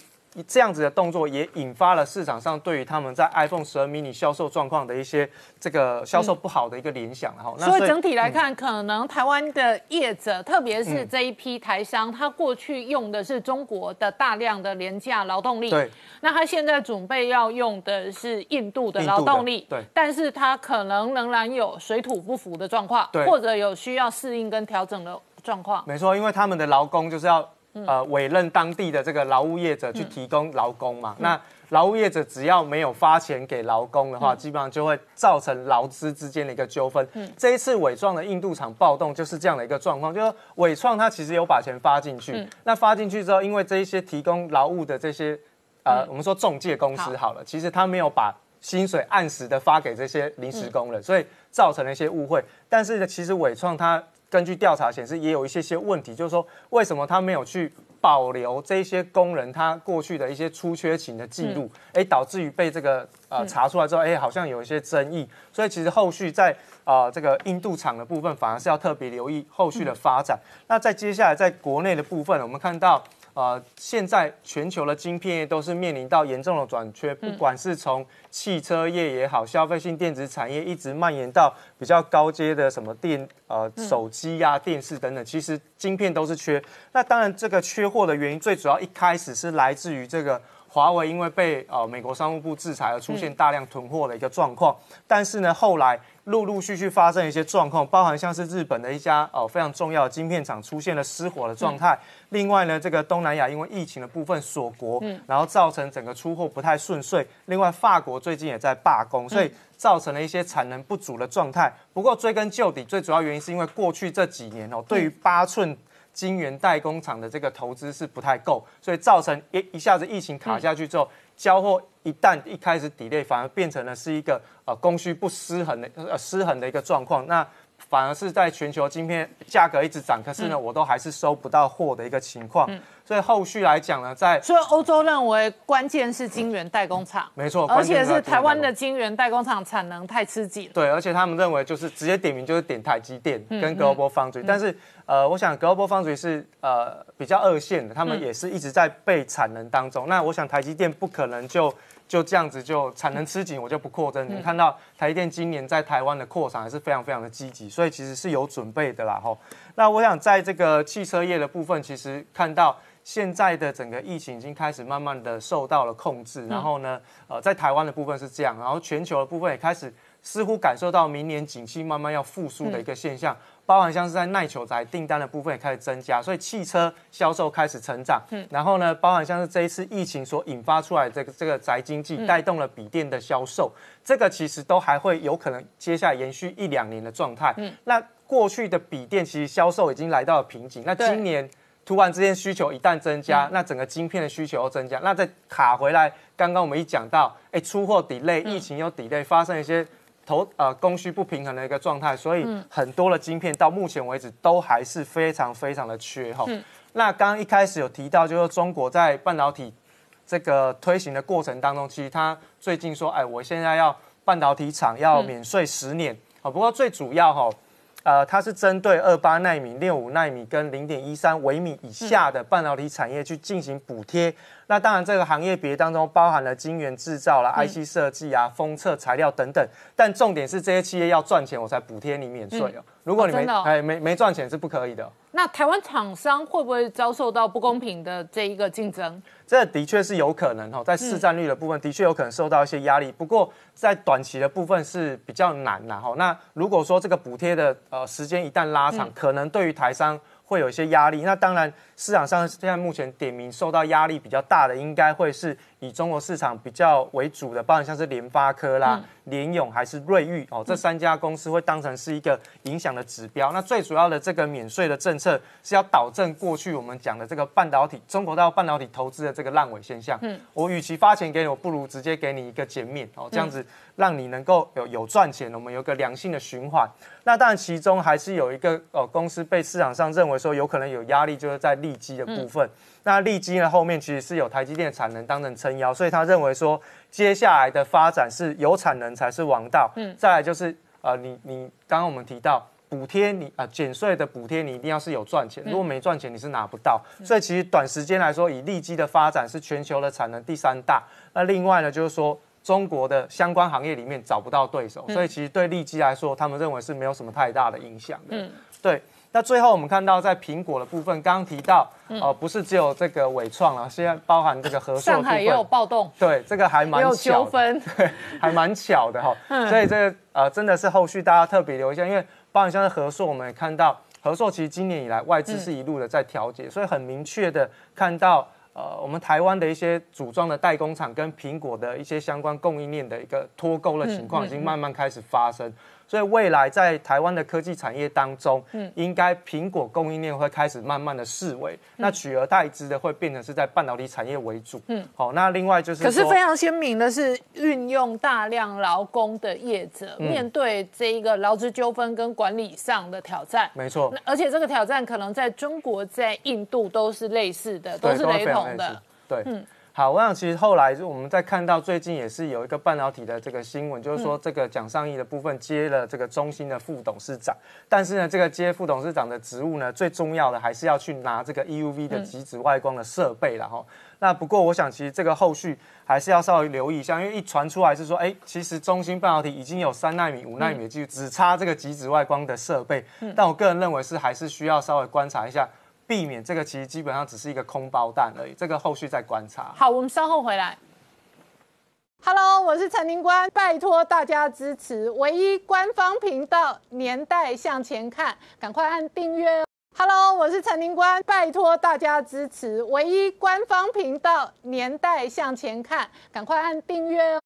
这样子的动作也引发了市场上对于他们在 iPhone 十二 mini 销售状况的一些这个销售不好的一个联想，然后、所以整体来看，可能台湾的业者，特别是这一批台商，他过去用的是中国的大量的廉价劳动力，对，那他现在准备要用的是印度的印度的劳动力，对。但是他可能仍然有水土不服的状况，对。或者有需要适应跟调整的状况。没错，因为他们的劳工就是要呃委任当地的这个劳务业者去提供劳工嘛。那劳务业者只要没有发钱给劳工的话，基本上就会造成劳资之间的一个纠纷。这一次伟创的印度厂暴动就是这样的一个状况，就是伟创它其实有把钱发进去，那发进去之后，因为这一些提供劳务的这些呃，我们说中介公司好了，其实他没有把薪水按时的发给这些临时工人，所以造成了一些误会。但是呢，其实伟创它根据调查显示，也有一些些问题，就是说为什么他没有去保留这些工人他过去的一些出缺勤的记录，哎、导致于被这个呃查出来之后，哎、好像有一些争议，所以其实后续在呃这个印度厂的部分，反而是要特别留意后续的发展。那在接下来在国内的部分，我们看到。呃，现在全球的晶片业都是面临到严重的短缺，不管是从汽车业也好，消费性电子产业一直蔓延到比较高阶的什么电呃手机呀、电视等等，其实晶片都是缺。那当然，这个缺货的原因最主要一开始是来自于这个华为因为被呃美国商务部制裁而出现大量囤货的一个状况，但是呢，后来陆陆续续发生一些状况，包含像是日本的一家哦、呃、非常重要的晶片厂出现了失火的状态。另外呢，这个东南亚因为疫情的部分锁国，然后造成整个出货不太顺遂。另外，法国最近也在罢工，所以造成了一些产能不足的状态。不过追根究底，最主要原因是因为过去这几年哦，对于八寸。晶圆代工厂的这个投资是不太够，所以造成一一下子疫情卡下去之后，交货一旦一开始 delay，反而变成了是一个呃供需不失衡的呃失衡的一个状况。那反而是在全球晶片价格一直涨，可是呢，我都还是收不到货的一个情况。所以后续来讲呢，在所以欧洲认为关键是晶圆代工厂，没错，而且是台湾的晶圆代工厂产能太吃紧了。对，而且他们认为就是直接点名就是点台积电跟 Global Foundry，、但是呃，我想 Global Foundry 是呃比较二线的，他们也是一直在被产能当中。那我想台积电不可能就就这样子就产能吃紧，我就不扩增。你看到台积电今年在台湾的扩产还是非常非常的积极，所以其实是有准备的啦吼。那我想在这个汽车业的部分，其实看到。现在的整个疫情已经开始慢慢的受到了控制，然后呢，呃，在台湾的部分是这样，然后全球的部分也开始似乎感受到明年景气慢慢要复苏的一个现象，包含像是在耐久宅订单的部分也开始增加，所以汽车销售开始成长。嗯，然后呢，包含像是这一次疫情所引发出来的这个这个宅经济带动了笔电的销售，这个其实都还会有可能接下来延续一两年的状态。嗯，那过去的笔电其实销售已经来到了瓶颈，那今年。突然之间需求一旦增加，那整个晶片的需求又增加，那再卡回来。刚刚我们一讲到，哎，出货 delay，疫情又 delay，发生一些投呃供需不平衡的一个状态，所以很多的晶片到目前为止都还是非常非常的缺哈。那刚刚一开始有提到，就是中国在半导体这个推行的过程当中，其实它最近说，哎，我现在要半导体厂要免税十年，好，不过最主要哈。呃，它是针对二八纳米、六五纳米跟零点一三微米以下的半导体产业去进行补贴。那当然，这个行业别当中包含了晶圆制造啦、IC 设计啊、封测材料等等。但重点是这些企业要赚钱，我才补贴你免税哦。如果你没真的哦哎没没赚钱是不可以的哦。那台湾厂商会不会遭受到不公平的这一个竞争？这的确是有可能哦，在市占率的部分的确有可能受到一些压力，不过在短期的部分是比较难啦哈。那如果说这个补贴的呃时间一旦拉长，可能对于台商会有一些压力。那当然市场上现在目前点名受到压力比较大的，应该会是以中国市场比较为主的，包含像是联发科啦、联咏还是瑞昱哦，这三家公司会当成是一个影响的指标。那最主要的这个免税的政策是要导正过去我们讲的这个半导体中国到半导体投资的这个烂尾现象。嗯，我与其发钱给你，我不如直接给你一个减免哦，这样子让你能够有有赚钱，我们有个良性的循环。那当然其中还是有一个呃公司被市场上认为说有可能有压力，就是在利基的部分。那利基呢后面其实是有台积电产能当成撑腰，所以他认为说接下来的发展是有产能才是王道。嗯，再来就是呃你你刚刚我们提到。补贴你啊，减税的补贴你一定要是有赚钱，如果没赚钱你是拿不到。所以其实短时间来说，以利基的发展是全球的产能第三大。那另外呢，就是说中国的相关行业里面找不到对手，所以其实对利基来说，他们认为是没有什么太大的影响的。嗯对。那最后我们看到在苹果的部分，刚刚提到，哦、不是只有这个伟创了，现在包含这个合硕的部分，上海也有暴动，对，这个还蛮巧的。纠纷。还蛮巧的哈。嗯所以这个呃真的是后续大家特别留意一下，因为包含像是合硕，我们也看到合硕其实今年以来外资是一路的在调节，所以很明确的看到。呃，我们台湾的一些组装的代工厂跟苹果的一些相关供应链的一个脱钩的情况，已经慢慢开始发生。所以未来在台湾的科技产业当中，嗯，应该苹果供应链会开始慢慢的式微，那取而代之的会变成是在半导体产业为主。嗯，好，那另外就是可是非常鲜明的是，运用大量劳工的业者，嗯。面对这一个劳资纠纷跟管理上的挑战。没错。那，而且这个挑战可能在中国、在印度都是类似的，都是雷同的。对，好，我想其实后来我们在看到最近也是有一个半导体的这个新闻，就是说这个蒋尚义的部分接了这个中兴的副董事长，但是呢，这个接副董事长的职务呢，最重要的还是要去拿这个 EUV 的极紫外光的设备了哈。那不过我想其实这个后续还是要稍微留意一下，因为一传出来是说，哎，其实中芯半导体已经有三纳米、五纳米的技术，只差这个极紫外光的设备。但我个人认为是还是需要稍微观察一下。避免这个其实基本上只是一个空包弹而已，这个后续再观察。好，我们稍后回来。Hello，我是陈宁官，拜托大家支持唯一官方频道《年代向前看》，赶快按订阅哦。Hello，我是陈宁官，拜托大家支持唯一官方频道《年代向前看》，赶快按订阅哦。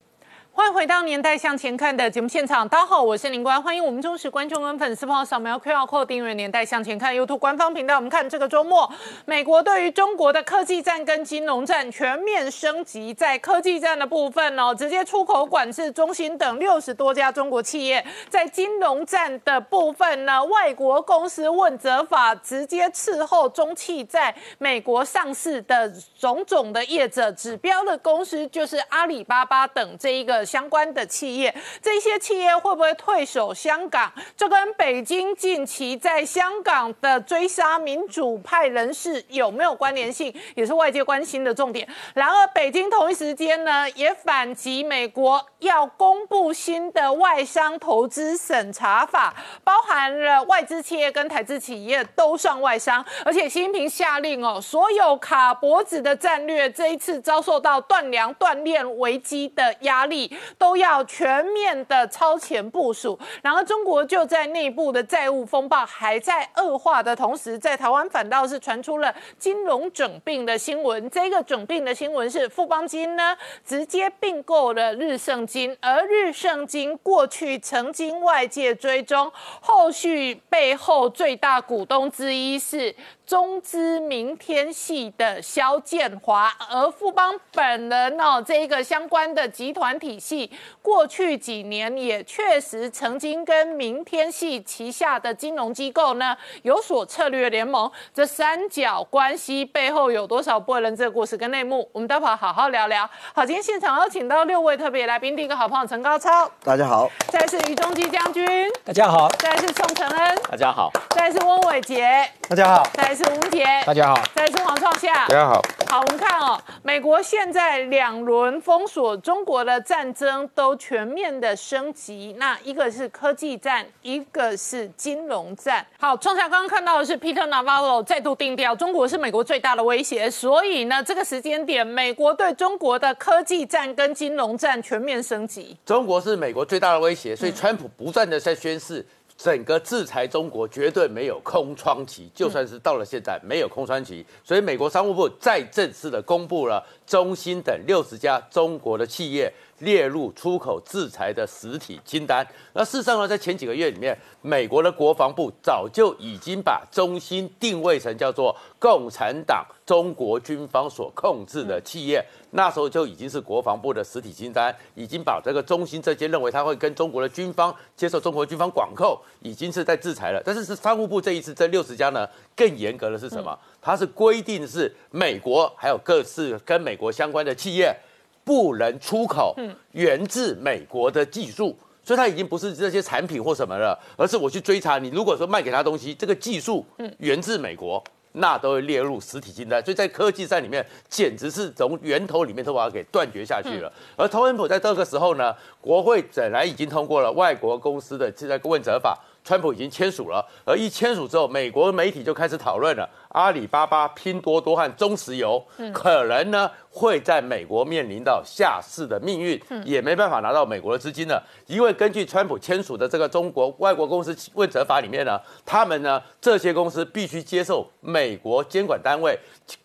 欢迎回到《年代向前看》的节目现场，大家好，我是林官，欢迎我们忠实观众跟粉丝朋友扫描 QR Code 订阅《年代向前看》YouTube 官方频道。我们看这个周末，美国对于中国的科技战跟金融战全面升级，在科技战的部分呢，直接出口管制中心等六十多家中国企业；在金融战的部分呢，外国公司问责法直接伺候中企在美国上市的种种的业者，指标的公司就是阿里巴巴等这一个。相关的企业，这些企业会不会退守香港？这跟北京近期在香港的追杀民主派人士有没有关联性，也是外界关心的重点。然而，北京同一时间呢，也反击美国要公布新的外商投资审查法，包含了外资企业跟台资企业都算外商，而且习近平下令哦，所有卡脖子的战略这一次遭受到断粮断链危机的压力。都要全面的超前部署，然而中国就在内部的债务风暴还在恶化的同时，在台湾反倒是传出了金融整并的新闻。这个整并的新闻是富邦金呢直接并购了日盛金，而日盛金过去曾经外界追踪，后续背后最大股东之一是。中资明天系的肖建华，而富邦本人哦，这一个相关的集团体系，过去几年也确实曾经跟明天系旗下的金融机构呢有所策略联盟。这三角关系背后有多少不为人知的故事跟内幕？我们待会好好聊聊。好，今天现场邀请到六位特别来宾，第一个好朋友陈高超，大家好；再是于中基将军，大家好；再是宋承恩，大家好；再是翁伟杰，大家好；再是。吴杰，大家好；再是黄创夏，大家好。好，我们看哦，美国现在两轮封锁中国的战争都全面的升级，那一个是科技战，一个是金融战。好，创下刚刚看到的是 Peter Navarro 再度定调，中国是美国最大的威胁，所以呢，这个时间点，美国对中国的科技战跟金融战全面升级。中国是美国最大的威胁，所以川普不断的在宣示。整个制裁中国绝对没有空窗期，就算是到了现在没有空窗期，所以美国商务部再正式的公布了中兴等六十家中国的企业列入出口制裁的实体清单。那事实上呢，在前几个月里面，美国的国防部早就已经把中心定位成叫做共产党中国军方所控制的企业。那时候就已经是国防部的实体清单，已经把这个中心这些认为他会跟中国的军方接受中国军方管控，已经是在制裁了。但是是商务部这一次这六十家呢，更严格的是什么？它是规定是美国还有各式跟美国相关的企业不能出口源自美国的技术，所以它已经不是这些产品或什么了，而是我去追查你，如果说卖给他东西，这个技术源自美国。那都会列入实体清单，所以在科技战里面，简直是从源头里面都把它给断绝下去了。而特朗普在这个时候呢，国会本来已经通过了外国公司的这个问责法，川普已经签署了，而一签署之后，美国媒体就开始讨论了。阿里巴巴、拼多多和中石油可能呢会在美国面临到下市的命运，也没办法拿到美国的资金了。因为根据川普签署的这个中国外国公司问责法里面呢，他们呢这些公司必须接受美国监管单位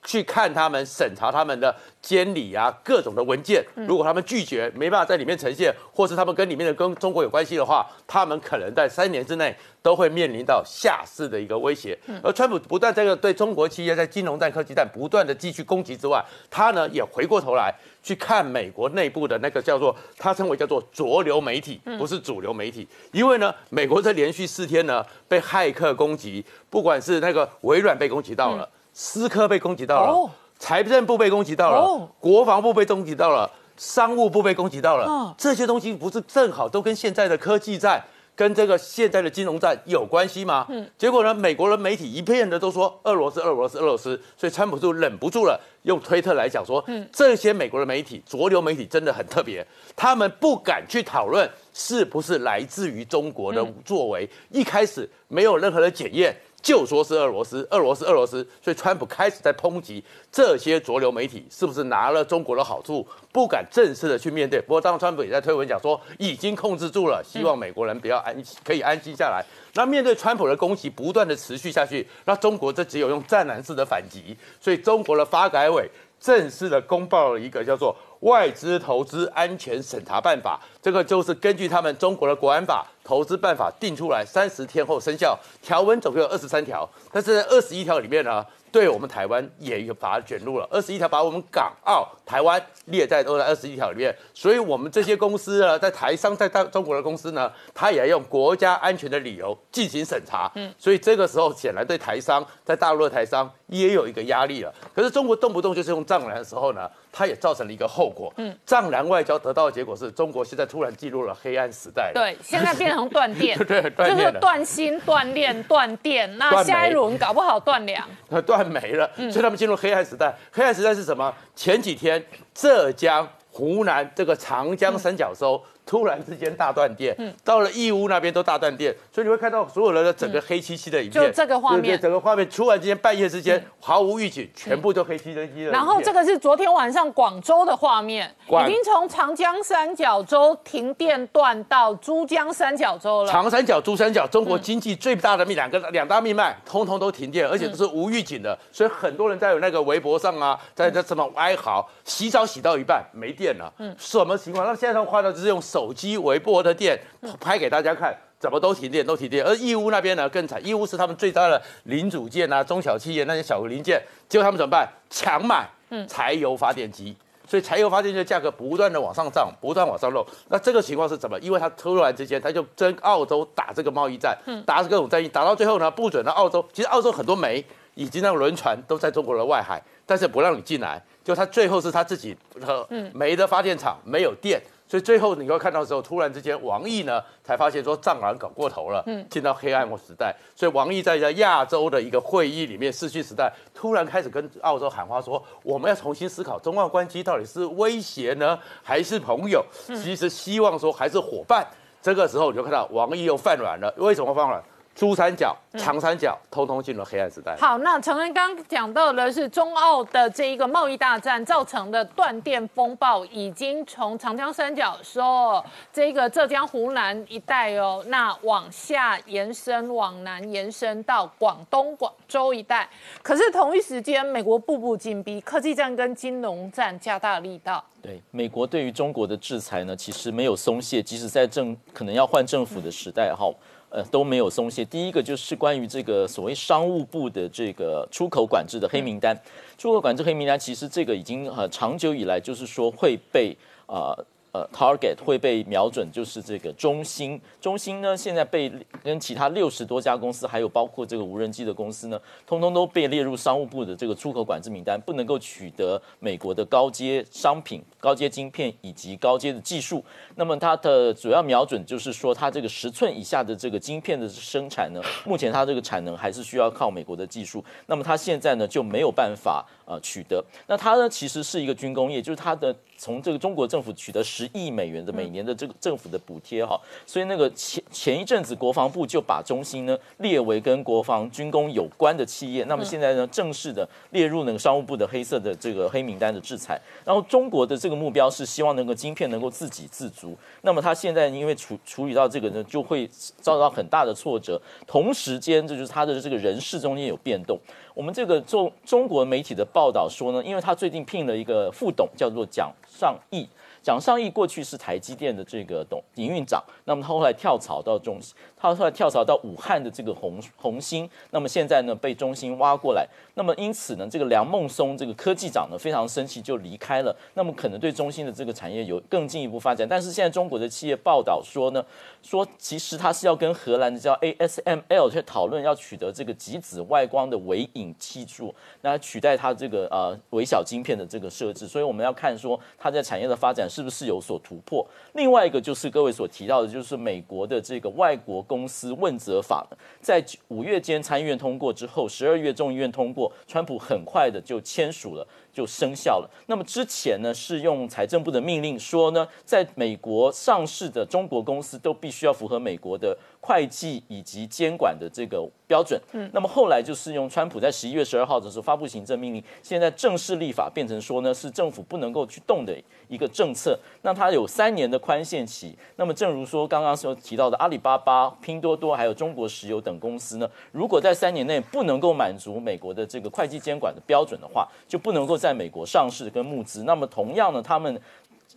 去看他们审查他们的监理啊各种的文件。如果他们拒绝没办法在里面呈现，或是他们跟里面的跟中国有关系的话，他们可能在三年之内都会面临到下市的一个威胁。而川普不断这个对。中国企业在金融战、科技战不断的继续攻击之外，他呢也回过头来去看美国内部的那个叫做他称为叫做浊流媒体，不是主流媒体。因为呢，美国这连续四天呢被骇客攻击，不管是那个微软被攻击到了，思科被攻击到了，财政部被攻击到了，国防部被攻击到了，商务部被攻击到了，这些东西不是正好都跟现在的科技战？跟这个现在的金融战有关系吗？嗯，结果呢，美国的媒体一片的都说俄罗斯、俄罗斯、俄罗斯，所以川普就忍不住了，用推特来讲说，嗯，这些美国的媒体、浊流媒体真的很特别，他们不敢去讨论是不是来自于中国的作为，一开始没有任何的检验。就说是俄罗斯，俄罗斯，俄罗斯，所以川普开始在抨击这些主流媒体是不是拿了中国的好处，不敢正式的去面对。不过，当川普也在推文讲说已经控制住了，希望美国人不要安可以安心下来。那面对川普的攻击不断的持续下去，那中国这只有用战狼式的反击。所以，中国的发改委正式的公报了一个叫做外资投资安全审查办法，这个就是根据他们中国的国安法投资办法定出来，三十天后生效，条文总共有二十三条，但是二十一条里面呢。对我们台湾也有把它卷入了二十一条，把我们港澳台湾列在都在二十一条里面，所以我们这些公司呢，在台商在大中国的公司呢，他也要用国家安全的理由进行审查。嗯，所以这个时候显然对台商在大陆的台商也有一个压力了。可是中国动不动就是用藏蓝的时候呢？它也造成了一个后果，嗯，藏蓝外交得到的结果是中国现在突然进入了黑暗时代，对，现在变成断电，对，就是断芯、断链、断电，那下一轮搞不好断粮，断没了，所以他们进入黑暗时代。黑暗时代是什么？前几天浙江、湖南这个长江三角洲。突然之间大断电，到了义乌那边都大断电，所以你会看到所有人的整个黑漆漆的影片，就这个画面，整个画面突然之间半夜之间毫无预警，全部都黑漆漆的。然后这个是昨天晚上广州的画面，已经从长江三角洲停电断到珠江三角洲了。长三角、珠三角，中国经济最大的命两个两大命脉，通通都停电，而且都是无预警的，所以很多人在有那个微博上啊，在这什么哀嚎，洗澡洗到一半没电了，嗯，什么情况？那现在的话呢，就是用。手机微波的电拍给大家看，怎么都停电，都停电。而义乌那边呢更惨，义乌是他们最大的零组件啊，中小企业那些小零件，结果他们怎么办？强买柴油发电机，所以柴油发电机的价格不断的往上涨，不断往上漏。那这个情况是怎么？因为他突然之间他就跟澳洲打这个贸易战，打各种战役，打到最后呢，不准了澳洲。其实澳洲很多煤以及那个轮船都在中国的外海，但是不让你进来。就他最后是他自己和煤的发电厂没有电。所以最后你会看到的时候，突然之间，王毅呢才发现说藏蓝搞过头了，嗯，进到黑暗时代。所以王毅在在亚洲的一个会议里面，失去时代突然开始跟澳洲喊话说，我们要重新思考中澳关系到底是威胁呢，还是朋友？其实希望说还是伙伴。这个时候你就看到王毅又犯软了，为什么犯软？珠三角、长三角通通进入黑暗时代。好，那陈恩刚讲到的是中澳的这一个贸易大战造成的断电风暴，已经从长江三角说这个浙江、湖南一带哦，那往下延伸，往南延伸到广东、广州一带。可是同一时间，美国步步紧逼，科技战跟金融战加大力道。对，美国对于中国的制裁呢，其实没有松懈，即使在政可能要换政府的时代，哈。呃，都没有松懈。第一个就是关于这个所谓商务部的这个出口管制的黑名单，出口管制黑名单，其实这个已经呃长久以来就是说会被啊。呃，target 会被瞄准，就是这个中兴。中兴呢，现在被跟其他六十多家公司，还有包括这个无人机的公司呢，通通都被列入商务部的这个出口管制名单，不能够取得美国的高阶商品、高阶晶片以及高阶的技术。那么它的主要瞄准就是说，它这个十寸以下的这个晶片的生产呢，目前它这个产能还是需要靠美国的技术。那么它现在呢就没有办法呃取得。那它呢其实是一个军工业，就是它的。从这个中国政府取得十亿美元的每年的这个政府的补贴哈，所以那个前前一阵子国防部就把中兴呢列为跟国防军工有关的企业，那么现在呢正式的列入那个商务部的黑色的这个黑名单的制裁。然后中国的这个目标是希望能够晶片能够自给自足，那么他现在因为处处理到这个呢，就会遭到很大的挫折。同时间，这就是他的这个人事中间有变动。我们这个中中国媒体的报道说呢，因为他最近聘了一个副董，叫做蒋尚义。蒋尚义过去是台积电的这个董营运长，那么他后来跳槽到中，他后来跳槽到武汉的这个红红星，那么现在呢被中兴挖过来，那么因此呢这个梁孟松这个科技长呢非常生气就离开了，那么可能对中兴的这个产业有更进一步发展，但是现在中国的企业报道说呢，说其实他是要跟荷兰的叫 ASML 去讨论要取得这个极紫外光的微影技术，那取代它这个呃微小晶片的这个设置，所以我们要看说它在产业的发展。是不是有所突破？另外一个就是各位所提到的，就是美国的这个外国公司问责法，在五月间参议院通过之后，十二月众议院通过，川普很快的就签署了。就生效了。那么之前呢，是用财政部的命令说呢，在美国上市的中国公司都必须要符合美国的会计以及监管的这个标准。嗯，那么后来就是用川普在十一月十二号的时候发布行政命令，现在正式立法变成说呢，是政府不能够去动的一个政策。那它有三年的宽限期。那么正如说刚刚所提到的，阿里巴巴、拼多多还有中国石油等公司呢，如果在三年内不能够满足美国的这个会计监管的标准的话，就不能够在在美国上市跟募资。那么同样呢，他们。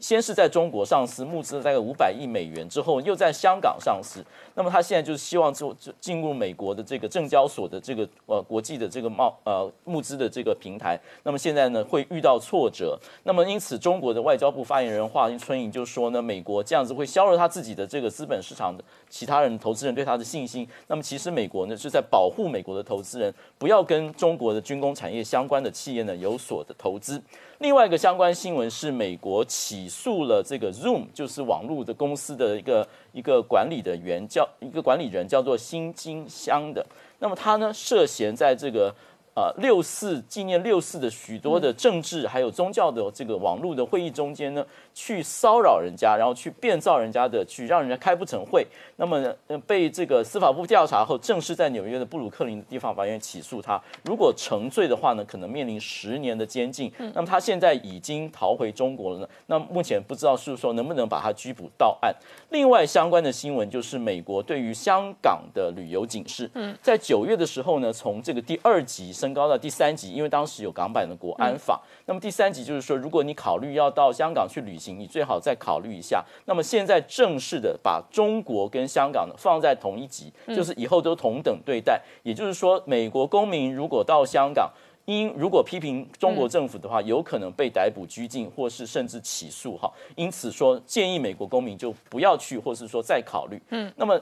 先是在中国上市，募资了大概五百亿美元之后，又在香港上市。那么他现在就是希望就进入美国的这个证交所的这个呃国际的这个贸呃募资的这个平台。那么现在呢会遇到挫折。那么因此中国的外交部发言人华春莹就说呢，美国这样子会削弱他自己的这个资本市场的其他人投资人对他的信心。那么其实美国呢是在保护美国的投资人，不要跟中国的军工产业相关的企业呢有所的投资。另外一个相关新闻是，美国起诉了这个 Zoom，就是网络的公司的一个一个管理的员叫一个管理人叫做新金香的。那么他呢涉嫌在这个呃六四纪念六四的许多的政治还有宗教的这个网络的会议中间呢。去骚扰人家，然后去变造人家的，去让人家开不成会。那么被这个司法部调查后，正式在纽约的布鲁克林的地方法院起诉他。如果成罪的话呢，可能面临十年的监禁。那么他现在已经逃回中国了呢。那目前不知道是说能不能把他拘捕到案。另外相关的新闻就是美国对于香港的旅游警示，在九月的时候呢，从这个第二级升高到第三级，因为当时有港版的国安法。那么第三级就是说，如果你考虑要到香港去旅行，你最好再考虑一下。那么现在正式的把中国跟香港呢放在同一级，就是以后都同等对待。也就是说，美国公民如果到香港，因如果批评中国政府的话，有可能被逮捕、拘禁，或是甚至起诉。哈，因此说建议美国公民就不要去，或是说再考虑。嗯，那么。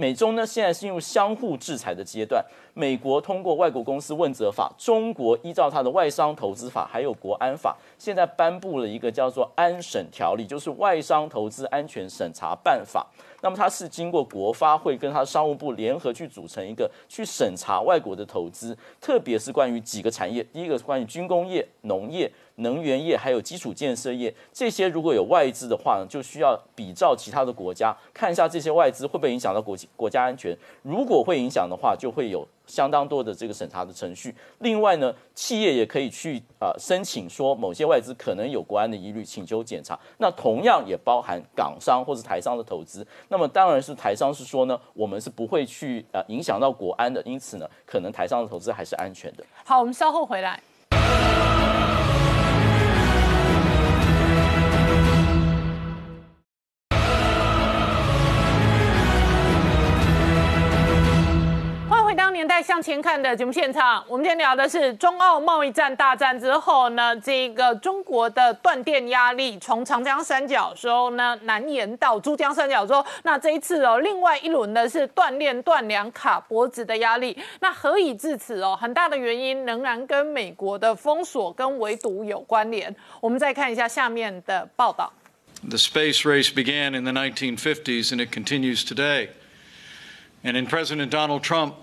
美中呢，现在进入相互制裁的阶段。美国通过外国公司问责法，中国依照它的外商投资法还有国安法，现在颁布了一个叫做安审条例，就是外商投资安全审查办法。那么它是经过国发会跟它商务部联合去组成一个去审查外国的投资，特别是关于几个产业，第一个是关于军工业、农业。能源业还有基础建设业，这些如果有外资的话呢，就需要比照其他的国家，看一下这些外资会不会影响到国国家安全。如果会影响的话，就会有相当多的这个审查的程序。另外呢，企业也可以去啊申请说某些外资可能有国安的疑虑，请求检查。那同样也包含港商或者台商的投资。那么当然是台商是说呢，我们是不会去呃影响到国安的，因此呢，可能台商的投资还是安全的。好，我们稍后回来。向前看的节目现场，我们今天聊的是中澳贸易战大战之后呢，这个中国的断电压力从长江三角洲呢南延到珠江三角洲。那这一次哦，另外一轮呢是断链断粮卡脖子的压力。那何以至此哦？很大的原因仍然跟美国的封锁跟围堵有关联。我们再看一下下面的报道。The space race began in the 1950s and it continues today. And in President Donald Trump.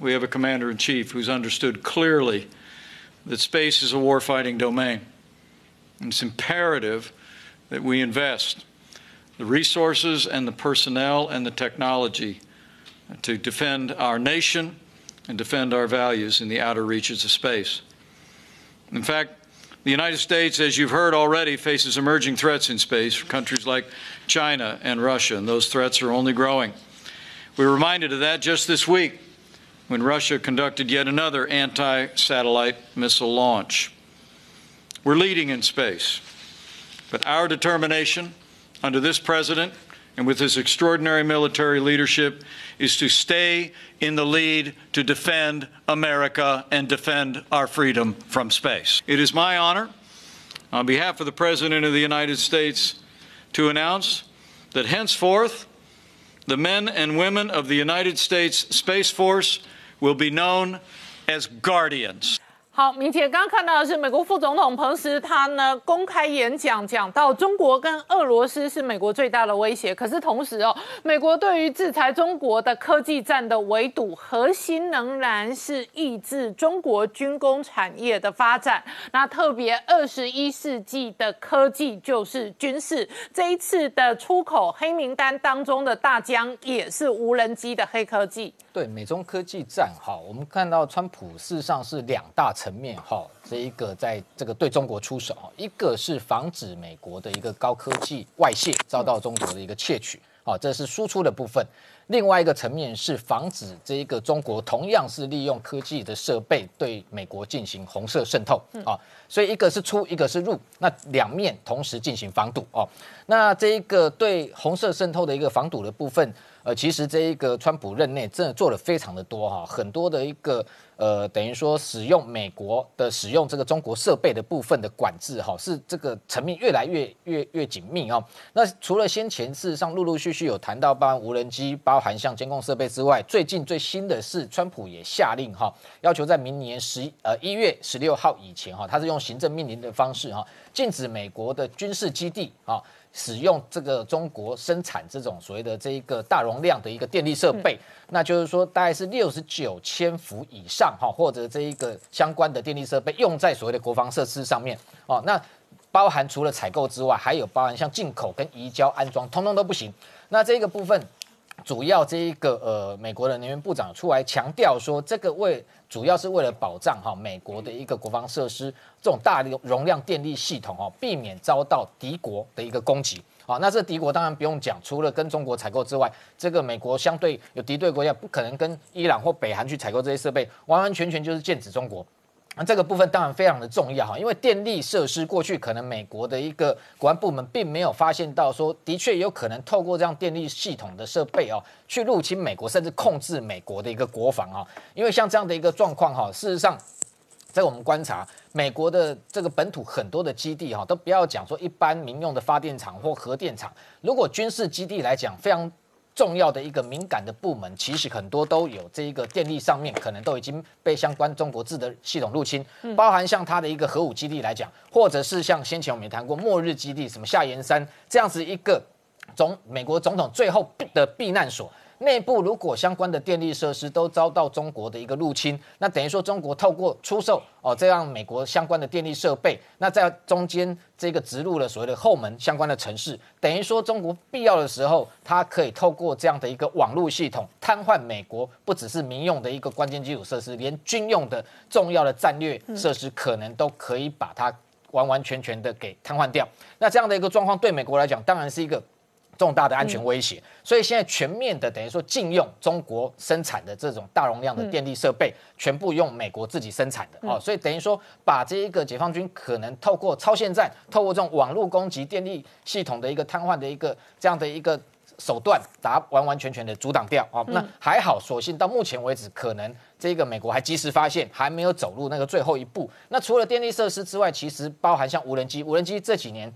We have a commander in chief who's understood clearly that space is a warfighting domain. And it's imperative that we invest the resources and the personnel and the technology to defend our nation and defend our values in the outer reaches of space. In fact, the United States, as you've heard already, faces emerging threats in space from countries like China and Russia, and those threats are only growing. We were reminded of that just this week when Russia conducted yet another anti satellite missile launch. We're leading in space, but our determination under this president and with his extraordinary military leadership is to stay in the lead to defend America and defend our freedom from space. It is my honor, on behalf of the President of the United States, to announce that henceforth the men and women of the United States Space Force will be known as guardians. 好，明天刚刚看到的是美国副总统彭斯，他呢公开演讲讲到中国跟俄罗斯是美国最大的威胁。可是同时哦，美国对于制裁中国的科技战的围堵，核心仍然是抑制中国军工产业的发展。那特别二十一世纪的科技就是军事。这一次的出口黑名单当中的大疆也是无人机的黑科技。对美中科技战，哈，我们看到川普事实上是两大层面，哈，这一个在这个对中国出手，一个是防止美国的一个高科技外泄遭到中国的一个窃取。好，这是输出的部分。另外一个层面是防止这一个中国同样是利用科技的设备对美国进行红色渗透啊，所以一个是出，一个是入，那两面同时进行防堵哦。那这一个对红色渗透的一个防堵的部分。呃，其实这一个川普任内真的做了非常的多哈，很多的一个呃，等于说使用美国的使用这个中国设备的部分的管制哈，是这个层面越来越越越紧密啊。那除了先前事实上陆陆续续有谈到包含无人机、包含像监控设备之外，最近最新的是川普也下令哈，要求在明年十呃一月十六号以前哈，他是用行政命令的方式哈，禁止美国的军事基地啊。使用这个中国生产这种所谓的这一个大容量的一个电力设备，那就是说大概是六十九千伏以上哈，或者这一个相关的电力设备用在所谓的国防设施上面哦。那包含除了采购之外，还有包含像进口跟移交安装，通通都不行。那这个部分。主要这一个呃，美国的能源部长出来强调说，这个为主要是为了保障哈美国的一个国防设施这种大容容量电力系统哦，避免遭到敌国的一个攻击啊。那这敌国当然不用讲，除了跟中国采购之外，这个美国相对有敌对国家，不可能跟伊朗或北韩去采购这些设备，完完全全就是剑指中国。那这个部分当然非常的重要哈，因为电力设施过去可能美国的一个国安部门并没有发现到说，的确有可能透过这样电力系统的设备哦，去入侵美国，甚至控制美国的一个国防啊。因为像这样的一个状况哈，事实上，在我们观察美国的这个本土很多的基地哈，都不要讲说一般民用的发电厂或核电厂，如果军事基地来讲，非常。重要的一个敏感的部门，其实很多都有这一个电力上面，可能都已经被相关中国制的系统入侵，包含像它的一个核武基地来讲，或者是像先前我们也谈过末日基地，什么下岩山这样子一个总美国总统最后的避难所。内部如果相关的电力设施都遭到中国的一个入侵，那等于说中国透过出售哦这样美国相关的电力设备，那在中间这个植入了所谓的后门相关的城市，等于说中国必要的时候，它可以透过这样的一个网络系统瘫痪美国，不只是民用的一个关键基础设施，连军用的重要的战略设施可能都可以把它完完全全的给瘫痪掉。那这样的一个状况对美国来讲，当然是一个。重大的安全威胁，所以现在全面的等于说禁用中国生产的这种大容量的电力设备，全部用美国自己生产的哦，所以等于说把这一个解放军可能透过超限战，透过这种网络攻击电力系统的一个瘫痪的一个这样的一个手段，把它完完全全的阻挡掉哦。那还好，所幸到目前为止，可能这个美国还及时发现，还没有走入那个最后一步。那除了电力设施之外，其实包含像无人机，无人机这几年。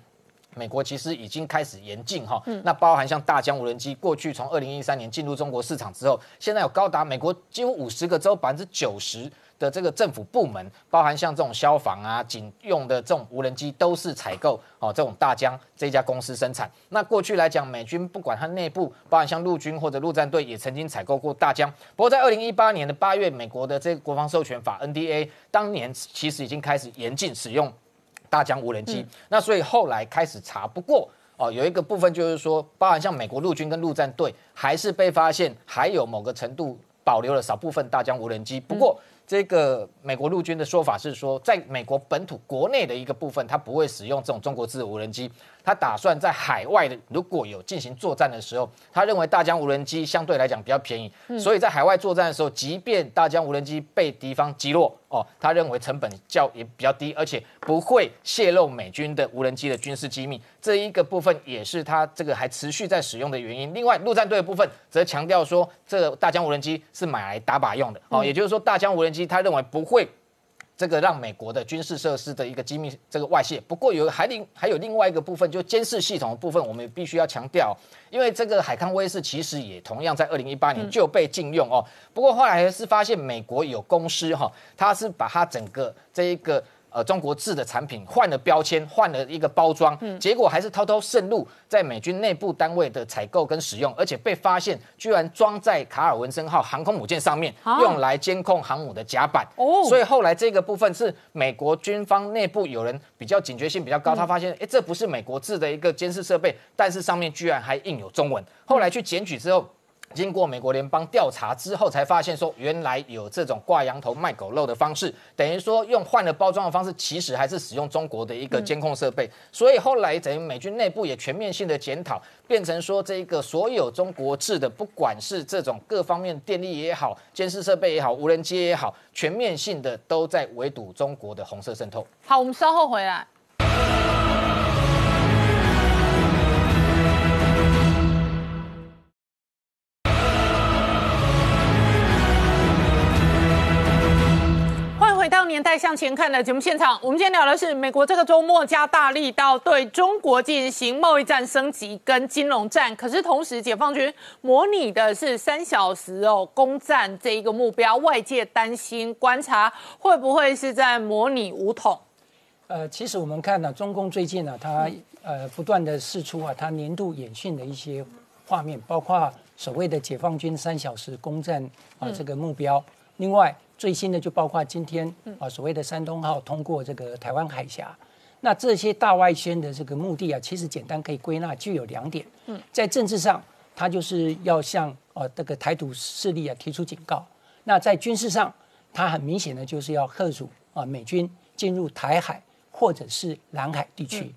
美国其实已经开始严禁哈，那包含像大疆无人机，过去从二零一三年进入中国市场之后，现在有高达美国几乎五十个州百分之九十的这个政府部门，包含像这种消防啊、警用的这种无人机，都是采购哦这种大疆这家公司生产。那过去来讲，美军不管它内部，包含像陆军或者陆战队，也曾经采购过大疆。不过在二零一八年的八月，美国的这个国防授权法 NDA 当年其实已经开始严禁使用。大疆无人机，那所以后来开始查，不过哦，有一个部分就是说，包含像美国陆军跟陆战队，还是被发现还有某个程度保留了少部分大疆无人机，不过。这个美国陆军的说法是说，在美国本土国内的一个部分，它不会使用这种中国制的无人机。他打算在海外的如果有进行作战的时候，他认为大疆无人机相对来讲比较便宜，所以在海外作战的时候，即便大疆无人机被敌方击落，哦，他认为成本较也比较低，而且不会泄露美军的无人机的军事机密。这一个部分也是他这个还持续在使用的原因。另外，陆战队的部分则强调说，这个大疆无人机是买来打靶用的，哦，也就是说大疆无人机他认为不会。这个让美国的军事设施的一个机密这个外泄，不过有还另还有另外一个部分，就监视系统的部分，我们必须要强调，因为这个海康威视其实也同样在二零一八年就被禁用哦。不过后来还是发现美国有公司哈，它是把它整个这一个。呃，中国制的产品换了标签，换了一个包装，结果还是偷偷渗入在美军内部单位的采购跟使用，而且被发现居然装在卡尔文森号航空母舰上面，用来监控航母的甲板。哦，所以后来这个部分是美国军方内部有人比较警觉性比较高，他发现，哎，这不是美国制的一个监视设备，但是上面居然还印有中文。后来去检举之后。经过美国联邦调查之后，才发现说原来有这种挂羊头卖狗肉的方式，等于说用换了包装的方式，其实还是使用中国的一个监控设备。所以后来等于美军内部也全面性的检讨，变成说这个所有中国制的，不管是这种各方面电力也好、监视设备也好、无人机也好，全面性的都在围堵中国的红色渗透。好，我们稍后回来。年代向前看》的节目现场。我们今天聊的是美国这个周末加大力道对中国进行贸易战升级跟金融战，可是同时解放军模拟的是三小时哦攻占这一个目标，外界担心观察会不会是在模拟武统？呃，其实我们看呢、中共最近呢、它呃不断的试出啊，它年度演训的一些画面，包括所谓的解放军三小时攻占啊、这个目标。另外最新的就包括今天啊所谓的山东号通过这个台湾海峡。那这些大外宣的这个目的啊，其实简单可以归纳具有两点。嗯，在政治上，它就是要向啊这个台独势力啊提出警告。那在军事上，它很明显的就是要贺阻啊美军进入台海或者是南海地区。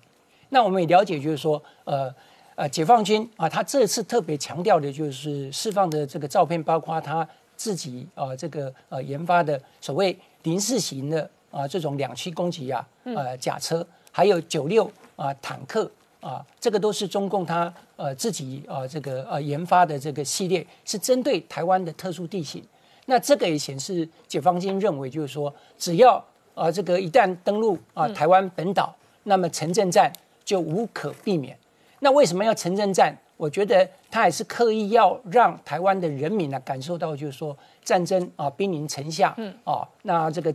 那我们也了解，就是说，呃呃，解放军啊，他这次特别强调的就是释放的这个照片，包括他自己啊这个呃研发的所谓零式型的啊这种两栖攻击啊呃甲车，还有九六啊坦克啊，这个都是中共他呃自己啊这个呃研发的这个系列，是针对台湾的特殊地形。那这个也显示解放军认为，就是说，只要啊这个一旦登陆啊台湾本岛，那么城镇战就无可避免。那为什么要城镇战？我觉得他还是刻意要让台湾的人民呢、感受到，就是说战争啊兵临城下，嗯啊，那这个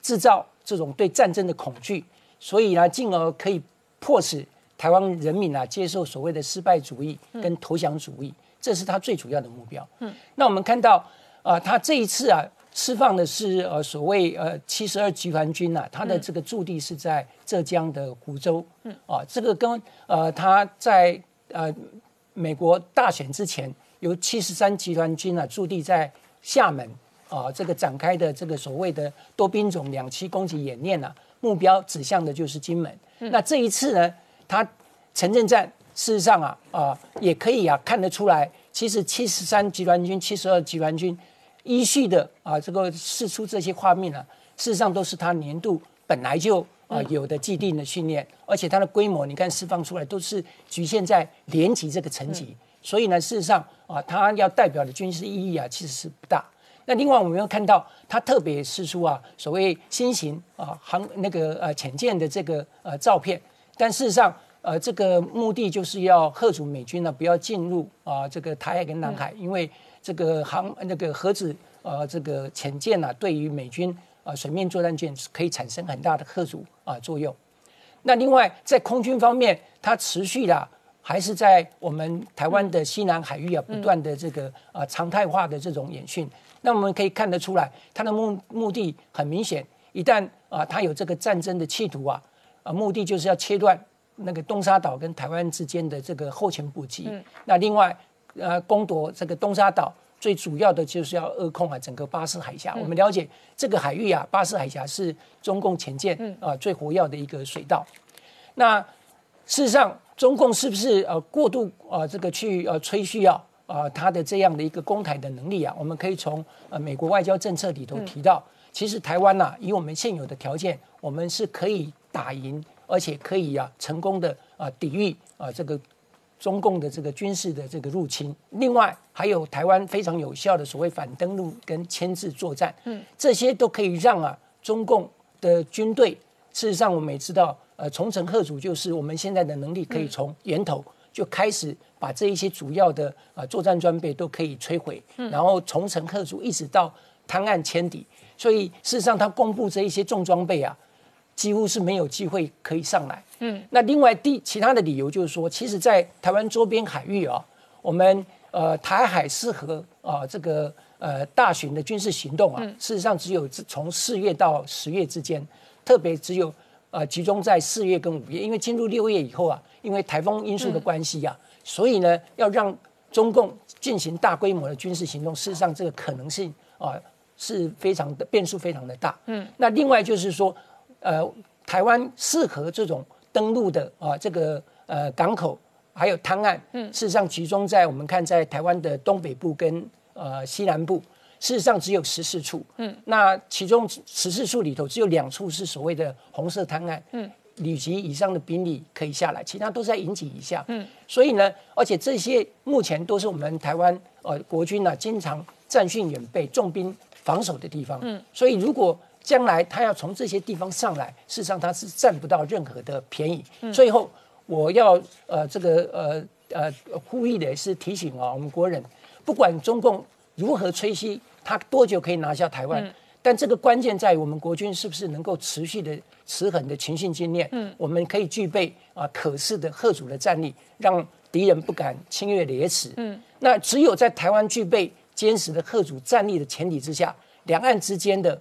制造这种对战争的恐惧，所以呢，进而可以迫使台湾人民啊接受所谓的失败主义跟投降主义，这是他最主要的目标。嗯，那我们看到啊、他这一次啊释放的是呃所谓呃七十二集团军啊，他的这个驻地是在浙江的湖州。嗯，啊，这个跟呃他在呃美国大选之前，由七十三集团军啊驻地在厦门啊这个展开的这个所谓的多兵种两栖攻击演练啊，目标指向的就是金门。那这一次呢，他城镇战事实上啊啊也可以啊看得出来，其实七十三集团军、七十二集团军依序的啊这个试出这些画面呢、事实上都是他年度本来就啊有的既定的训练，而且它的规模你看释放出来都是局限在连级这个层级，所以呢事实上啊它要代表的军事意义啊其实是不大。那另外我们又看到它特别释出啊所谓新型啊航那个呃潜舰的这个呃照片，但事实上呃这个目的就是要贺阻美军呢不要进入啊这个台海跟南海，因为这个航那个核子呃这个潜舰呢、对于美军啊水面作战舰可以产生很大的克阻啊作用。那另外在空军方面，它持续的还是在我们台湾的西南海域啊，不断的这个啊常态化的这种演训。那我们可以看得出来，它的目目的很明显，一旦啊它有这个战争的企图啊，啊目的就是要切断那个东沙岛跟台湾之间的这个后勤补给。那另外呃攻夺这个东沙岛。最主要的就是要扼控啊整个巴士海峡。我们了解这个海域啊，巴士海峡是中共潜舰啊最活跃的一个水道。那事实上，中共是不是呃过度啊这个去呃吹嘘啊啊他的这样的一个攻台的能力啊？我们可以从呃美国外交政策里头提到，其实台湾呐、以我们现有的条件，我们是可以打赢，而且可以啊成功的啊抵御啊这个中共的这个军事的这个入侵。另外还有台湾非常有效的所谓反登陆跟牵制作战，嗯，这些都可以让啊中共的军队，事实上我们也知道，呃，重城贺主就是我们现在的能力可以从源头就开始把这一些主要的啊、呃作战装备都可以摧毁，然后重城贺主一直到滩岸歼敌。所以事实上，他公布这一些重装备啊，几乎是没有机会可以上来。嗯，那另外第其他的理由就是说，其实，在台湾周边海域啊，我们呃台海适合啊这个呃大型的军事行动啊，事实上只有从四月到十月之间，特别只有呃集中在四月跟五月，因为进入六月以后啊，因为台风因素的关系啊，所以呢要让中共进行大规模的军事行动，事实上这个可能性啊是非常的变数非常的大。嗯，那另外就是说，呃，台湾适合这种登陆的啊这个呃港口还有滩岸，嗯，事实上集中在我们看在台湾的东北部跟呃西南部。事实上只有十四处，嗯，那其中十四处里头只有两处是所谓的红色滩岸，嗯，旅级以上的兵力可以下来，其他都在营级以下，嗯，所以呢，而且这些目前都是我们台湾呃国军呢经常战训远备、重兵防守的地方，嗯，所以如果将来他要从这些地方上来，事实上他是占不到任何的便宜。最后我要呃这个呃呃呼吁的是提醒啊，我们国人不管中共如何吹嘘。他多久可以拿下台湾？但这个关键在于我们国军是不是能够持续的、持狠的勤训精练？嗯，我们可以具备啊可视的贺主的战力，让敌人不敢侵略列齿。嗯，那只有在台湾具备坚实的贺主战力的前提之下，两岸之间的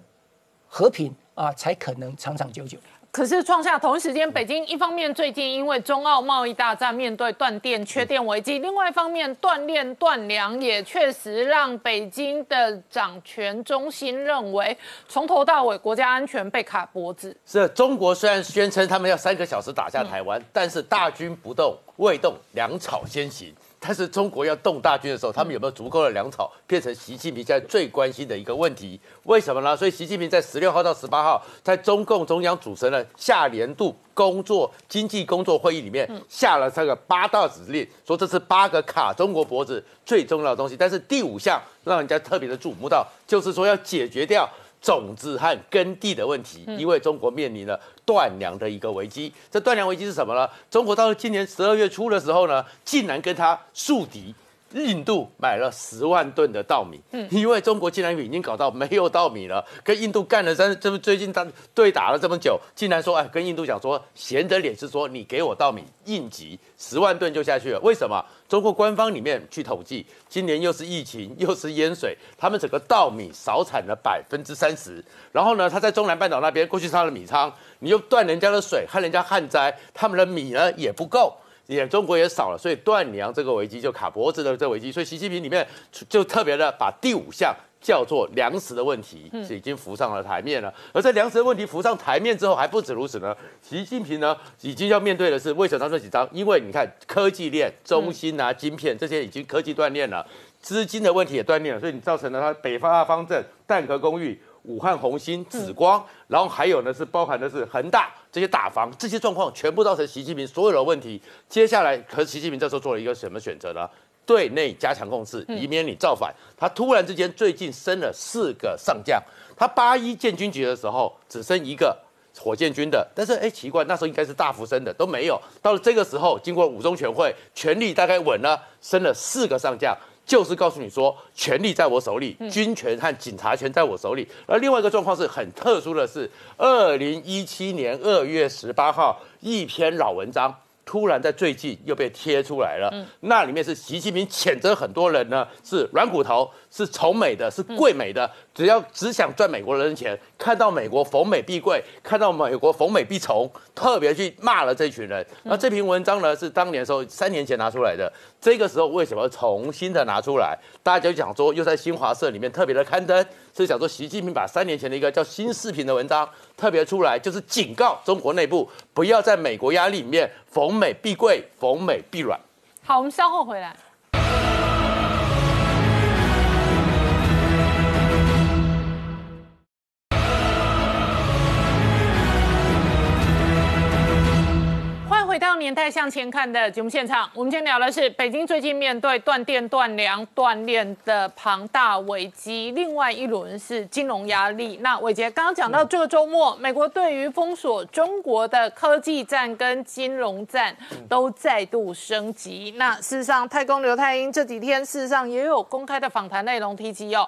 和平啊才可能长长久久。可是创下同一时间，北京一方面最近因为中澳贸易大战面对断电、缺电危机，另外一方面断链断粮也确实让北京的掌权中心认为从头到尾国家安全被卡脖子。是中国虽然宣称他们要三个小时打下台湾，但是大军不动，未动，粮草先行。但是中国要动大军的时候，他们有没有足够的粮草，变成习近平现在最关心的一个问题？为什么呢？所以习近平在十六号到十八号，在中共中央主持的下年度工作经济工作会议里面，下了这个八道指令，说这是八个卡中国脖子最重要的东西。但是第五项让人家特别的瞩目到，就是说要解决掉。种子和耕地的问题，因为中国面临了断粮的一个危机。这断粮危机是什么呢？中国到了今年十二月初的时候呢，竟然跟他树敌印度买了十万吨的稻米。嗯，因为中国竟然已经搞到没有稻米了，跟印度干了三，这不最近他对打了这么久，竟然说哎，跟印度讲说，闲着脸是说你给我稻米应急十万吨就下去了。为什么？中国官方里面去统计，今年又是疫情又是淹水，他们整个稻米少产了百分之三十。然后呢，他在中南半岛那边过去是他的米仓，你又断人家的水，害人家旱灾，他们的米呢也不够，也中国也少了，所以断粮这个危机就卡脖子的这危机。所以习近平里面就特别的把第五项。叫做粮食的问题是已经浮上了台面了，而在粮食的问题浮上台面之后，还不止如此呢。习近平呢，已经要面对的是为什么他这紧张？因为你看科技链、中心啊、晶片这些已经科技断裂了，资金的问题也断裂了，所以你造成了他北方二方阵、蛋壳公寓、武汉红星、紫光，然后还有呢是包含的是恒大这些大房，这些状况全部造成习近平所有的问题。接下来，可是习近平这时候做了一个什么选择呢？对内加强控制，以免你造反。他突然之间最近升了四个上将，他八一建军节的时候只升一个火箭军的，但是哎奇怪，那时候应该是大幅升的都没有。到了这个时候，经过五中全会，权力大概稳了，升了四个上将，就是告诉你说，权力在我手里，军权和警察权在我手里。而另外一个状况是很特殊的是，二零一七年二月十八号一篇老文章。突然在最近又被贴出来了，那里面是习近平谴责很多人呢，是软骨头，是崇美的，是贵美的，只要只想赚美国人的钱，看到美国逢美必贵，看到美国逢美必崇，特别去骂了这群人。那这篇文章呢，是当年时候三年前拿出来的，这个时候为什么重新的拿出来？大家就讲说，又在新华社里面特别的刊登，是讲说习近平把三年前的一个叫新视频的文章特别出来，就是警告中国内部不要在美国压力里面逢美必贵，逢美必软。好，我们稍后回来。回到年代向前看的节目现场，我们今天聊的是北京最近面对断电、断粮、断链的庞大危机，另外一轮是金融压力。那伟杰刚刚讲到这个周末，美国对于封锁中国的科技战跟金融战都再度升级。那事实上，太空刘太英这几天事实上也有公开的访谈内容提及哦。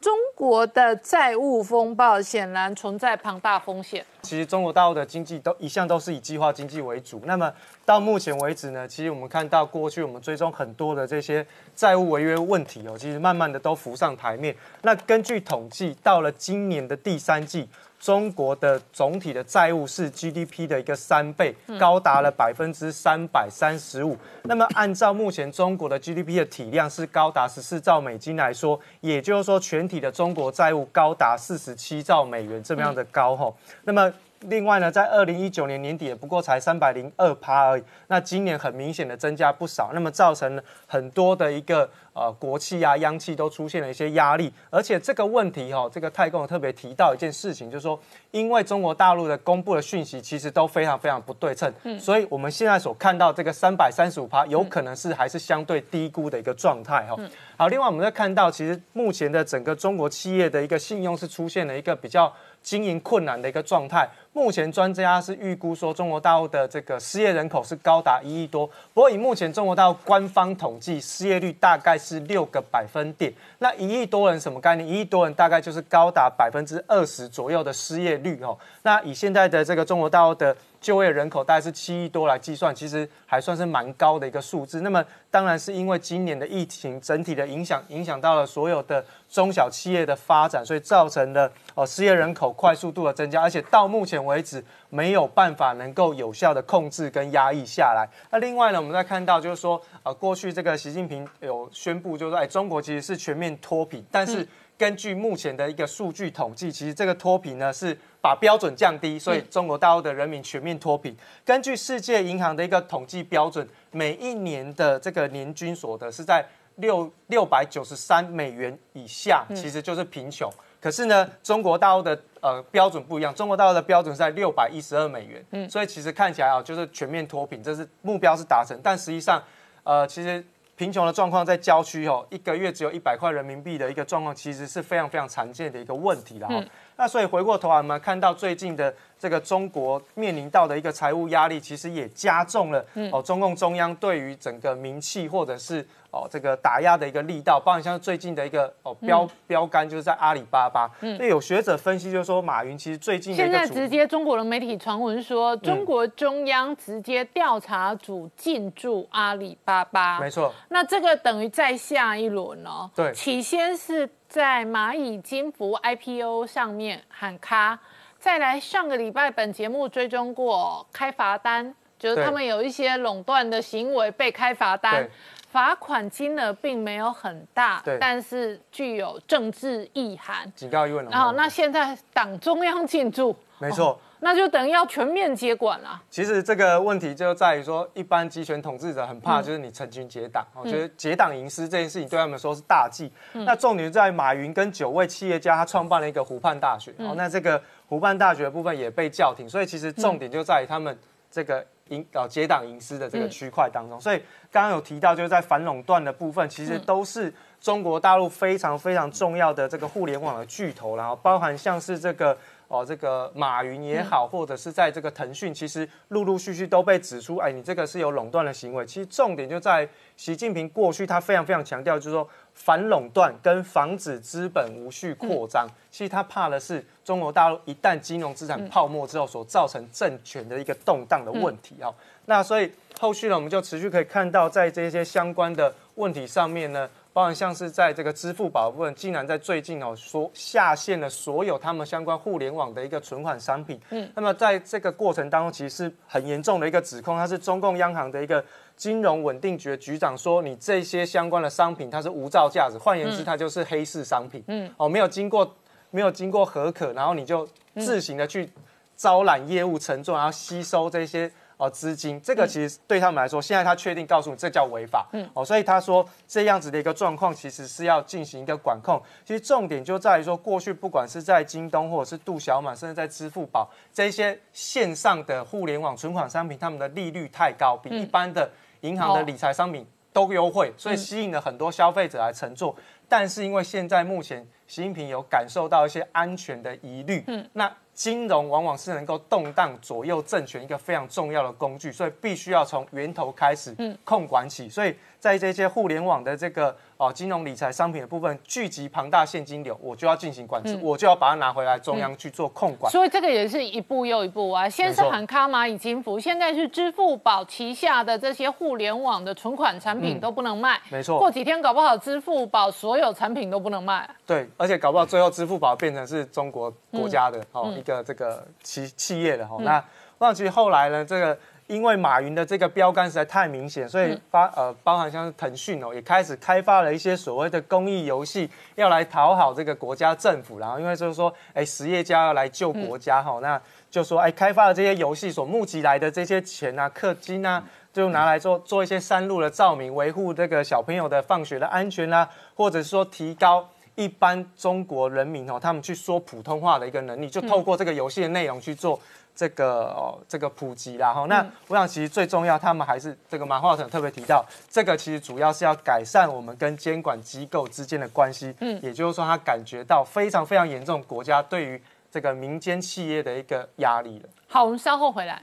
中国的债务风暴显然存在庞大风险。其实中国大陆的经济都一向都是以计划经济为主。那么到目前为止呢，其实我们看到过去我们追踪很多的这些债务违约问题哦，其实慢慢的都浮上台面。那根据统计，到了今年的第三季，中国的总体的债务是 GDP 的一个三倍，高达了百分之三百三十五。那么按照目前中国的 GDP 的体量是高达十四兆美金来说，也就是说全体的中国债务高达四十七兆美元这么样的高吼。那么另外呢，在二零一九年年底也不过才三百零二趴而已，那今年很明显的增加不少，那么造成了很多的一个呃国企啊、央企都出现了一些压力，而且这个问题哈、这个太公特别提到一件事情，就是说，因为中国大陆的公布的讯息其实都非常非常不对称，所以我们现在所看到这个三百三十五趴，有可能是还是相对低估的一个状态哈。好，另外我们再看到，其实目前的整个中国企业的一个信用是出现了一个比较经营困难的一个状态。目前专家是预估说，中国大陆的这个失业人口是高达一亿多。不过以目前中国大陆官方统计，失业率大概是六个百分点。那一亿多人什么概念？一亿多人大概就是高达百分之二十左右的失业率哦。那以现在的这个中国大陆的就业人口大概是七亿多来计算，其实还算是蛮高的一个数字。那么当然是因为今年的疫情整体的影响，影响到了所有的中小企业的发展，所以造成了哦失业人口快速度的增加，而且到目前为止没有办法能够有效的控制跟压抑下来。那另外呢，我们再看到就是说，呃，过去这个习近平有宣布，就是说，哎，中国其实是全面脱贫，但是根据目前的一个数据统计，其实这个脱贫呢是把标准降低，所以中国大陆的人民全面脱贫。根据世界银行的一个统计标准，每一年的这个年均所得是在六六百九十三美元以下，其实就是贫穷。可是呢，中国大陆的呃标准不一样，中国大陆的标准是在六百一十二美元，嗯，所以其实看起来啊，就是全面脱贫，这是目标是达成，但实际上，呃，其实贫穷的状况在郊区哦，一个月只有一百块人民币的一个状况，其实是非常非常常见的一个问题了哈。那所以回过头来，我们看到最近的这个中国面临到的一个财务压力，其实也加重了哦，中共中央对于整个民气或者是哦这个打压的一个力道，包括像最近的一个哦标标杆，就是在阿里巴巴。那有学者分析就是说，马云其实最近现在直接中国的媒体传闻说，中国中央直接调查组进驻阿里巴巴。没错，那这个等于再下一轮哦。对起先是在蚂蚁金服 IPO 上面喊卡，再来上个礼拜本节目追踪过开罚单，就是他们有一些垄断的行为被开罚单。罚款金额并没有很大，但是具有政治意涵。警告意味浓然后，那现在党中央进驻，没错。那就等于要全面接管了。其实这个问题就在于说，一般集权统治者很怕就是你成群结党，我觉得结党营私这件事情对他们说是大忌。那重点在马云跟九位企业家，他创办了一个湖畔大学，哦，那这个湖畔大学的部分也被叫停，所以其实重点就在于他们这个营呃结党营私的这个区块当中。所以刚刚有提到，就是在反垄断的部分，其实都是中国大陆非常非常重要的这个互联网的巨头，然后包含像是这个。哦，这个马云也好，或者是在这个腾讯，其实陆陆续续都被指出，哎，你这个是有垄断的行为。其实重点就在习近平过去他非常非常强调，就是说反垄断跟防止资本无序扩张。其实他怕的是中国大陆一旦金融资产泡沫之后所造成政权的一个动荡的问题哦。那所以后续呢，我们就持续可以看到，在这些相关的问题上面呢。包含像是在这个支付宝部分，竟然在最近哦说下线了所有他们相关互联网的一个存款商品。嗯，那么在这个过程当中，其实是很严重的一个指控，它是中共央行的一个金融稳定局的局长说，你这些相关的商品它是无照价值，换言之，它就是黑市商品。嗯，哦，没有经过没有经过核可，然后你就自行的去招揽业务承做，然后吸收这些。哦，资金这个其实对他们来说，现在他确定告诉你这叫违法，嗯，哦，所以他说这样子的一个状况，其实是要进行一个管控。其实重点就在于说，过去不管是在京东或者是度小满，甚至在支付宝这些线上的互联网存款商品，他们的利率太高，比一般的银行的理财商品都优惠，所以吸引了很多消费者来乘坐。但是因为现在目前习近平有感受到一些安全的疑虑，嗯，那。金融往往是能够动荡左右政权一个非常重要的工具，所以必须要从源头开始控管起。所以在这些互联网的这个哦金融理财商品的部分聚集庞大现金流，我就要进行管制，我就要把它拿回来中央去做控管。所以这个也是一步又一步啊，先是喊卡蚂蚁金服，现在是支付宝旗下的这些互联网的存款产品都不能卖。没错，过几天搞不好支付宝所有产品都不能卖。对，而且搞不好最后支付宝变成是中国国家的哦。个这个企企业的哦。那那其实后来呢，这个因为马云的这个标杆实在太明显，所以发呃包含像是腾讯哦，也开始开发了一些所谓的公益游戏，要来讨好这个国家政府。然后因为就是说，哎，实业家要来救国家哈，那就说哎，开发了这些游戏所募集来的这些钱啊、氪金啊。就拿来做做一些山路的照明，维护这个小朋友的放学的安全啦，或者说提高一般中国人民哦，他们去说普通话的一个能力，就透过这个游戏的内容去做这个哦这个普及啦哈。那我想其实最重要，他们还是这个马化腾特别提到，这个其实主要是要改善我们跟监管机构之间的关系，嗯，也就是说他感觉到非常非常严重国家对于这个民间企业的一个压力了。好，我们稍后回来。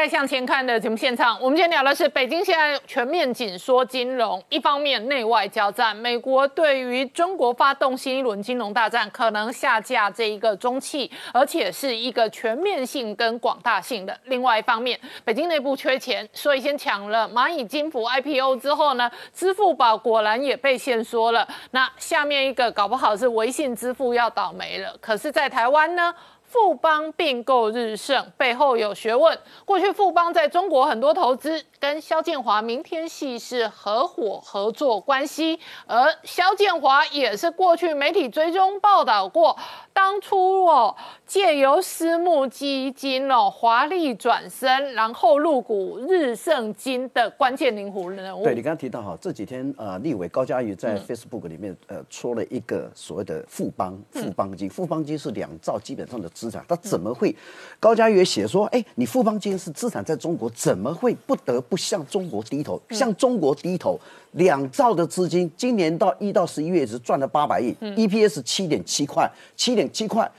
年代向前看的节目现场，我们今天聊的是北京现在全面紧缩金融，一方面内外交战，美国对于中国发动新一轮金融大战，可能下架这一个中企，而且是一个全面性跟广大性的。另外一方面，北京内部缺钱，所以先抢了蚂蚁金服 IPO 之后呢，支付宝果然也被限缩了。那下面一个搞不好是微信支付要倒霉了。可是，在台湾呢？富邦并购日盛背后有学问。过去富邦在中国很多投资跟肖建华明天系是合伙合作关系，而肖建华也是过去媒体追踪报道过。当初哦，借由私募基金哦，华丽转身，然后入股日盛金的关键灵活人物。对你刚刚提到哈，这几天呃，立委高嘉瑜在 Facebook 里面呃，出了一个所谓的富邦富邦金，富邦金是两兆基本上的资产，他怎么会？高嘉瑜也写说，哎，你富邦金是资产在中国，怎么会不得不向中国低头？向中国低头？两兆的资金，今年到一到十一月只赚了八百亿，EPS 七点七块，七点七块，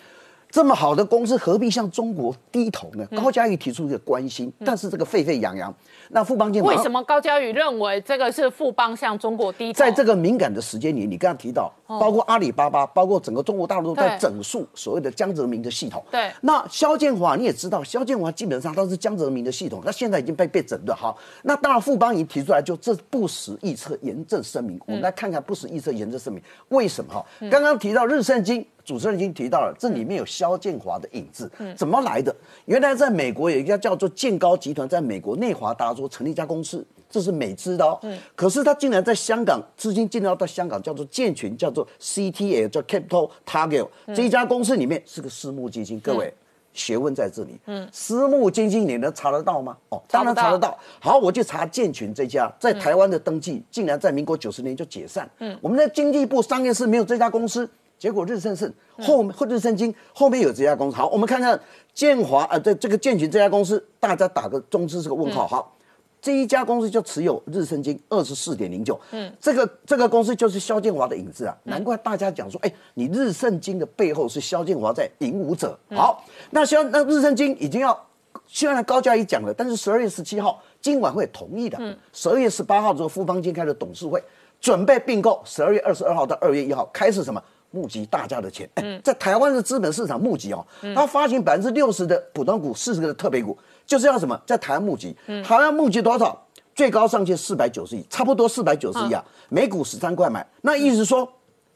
这么好的公司何必向中国低头呢？高嘉瑜提出一个关心，但是这个沸沸扬扬。那富邦金为什么高嘉宇认为这个是富邦向中国低头？在这个敏感的时间里，你刚刚提到，包括阿里巴巴，包括整个中国大陆都在整肃所谓的江泽民的系统。对。那肖建华你也知道，肖建华基本上都是江泽民的系统，那现在已经被被整顿好。那当然富邦已经提出来，就这不实臆测严正声明。我们来看看不实臆测严正声明为什么哈？刚刚提到日盛金，主持人已经提到了，这里面有肖建华的影子，怎么来的？原来在美国有一家叫做建高集团，在美国内华达州成立一家公司。这是美资的哦，可是他竟然在香港资金进到到香港，叫做建群，叫做 CTA，叫 Capital Target 这一家公司里面是个私募基金。各位，学问在这里。嗯，私募基金你能查得到吗？哦，当然查得到。好，我就查建群这家在台湾的登记，竟然在民国九十年就解散。嗯，我们的经济部商业室没有这家公司，结果日盛盛后后日盛金后面有这家公司。好，我们看看建华啊，这这个建群这家公司，大家打个中资是个问号。好。这一家公司就持有日盛金二十四点零九，嗯，这个这个公司就是肖建华的影子啊，难怪大家讲说，哎，你日盛金的背后是肖建华在引舞者。好，那肖那日盛金已经要，虽然高嘉怡讲了，但是十二月十七号今晚会同意的，嗯，十二月十八号之后富邦金开了董事会，准备并购，十二月二十二号到二月一号。开始什么募集大家的钱，嗯，在台湾的资本市场募集哦，他发行百分之六十的普通股，四十个的特别股。就是要什么，在台湾募集，台湾募集多少？最高上限四百九十亿，差不多四百九十亿啊，每股十三块买。那意思说，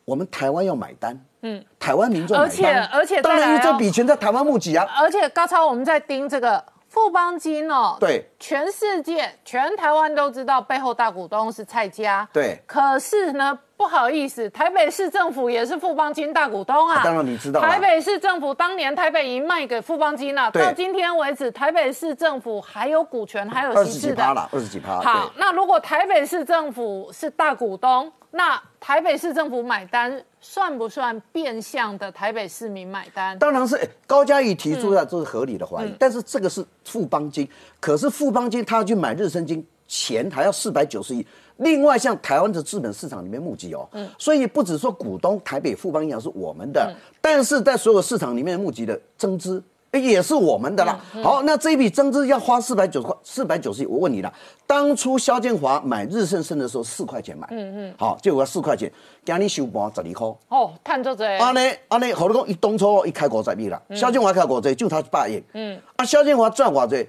我们台湾要买单，嗯，台湾民众，而且而且当然这笔钱在台湾募集啊。而且刚才，我们在盯这个富邦金哦，对，全世界全台湾都知道背后大股东是蔡家，对，可是呢。不好意思，台北市政府也是富邦金大股东啊。当然你知道。台北市政府当年台北银卖给富邦金了，到今天为止，台北市政府还有股权，还有席次的。二十几趴了，二十几趴。好，那如果台北市政府是大股东，那台北市政府买单算不算变相的台北市民买单？当然是高嘉瑜提出的，这是合理的怀疑。但是这个是富邦金，可是富邦金他去买日升金，钱还要四百九十亿。另外，像台湾的资本市场里面募集哦，所以不止说股东台北富邦银行是我们的，但是在所有市场里面募集的增资也是我们的啦。好，那这一笔增资要花四百九十块，四百九十亿。我问你了，当初肖建华买日盛盛的时候四块钱买，嗯嗯，好，就要四块钱，今你收盘十二块。哦，赚足多。安尼安尼，好多讲一当初一开五十亿啦，肖建华开五十亿就他八亿，嗯，啊，肖建华赚偌济？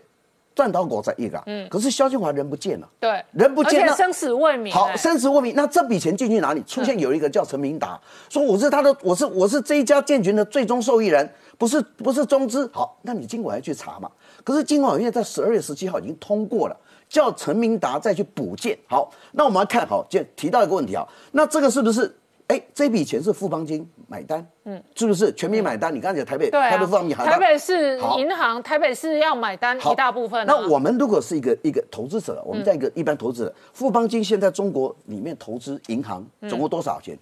赚到五十亿啊，嗯，可是萧建华人不见了，对，人不见了，生死未明。好，哎生死未明，那这笔钱进去哪里？出现有一个叫陈明达，说我是他的，我是我是这一家建群的最终受益人，不是不是中资。好，那你经管要去查嘛？可是经管委员在十二月十七号已经通过了，叫陈明达再去补建。好，那我们来看好，就提到一个问题啊，那这个是不是？哎，这笔钱是富邦金买单，嗯，是不是？全民买单？你刚才讲台北，对啊。台北富邦银行，台北市好。银行，台北市要买单一大部分啊。那我们如果是一个一个投资者，我们在一个一般投资者，富邦金现在中国里面投资银行总共多少钱？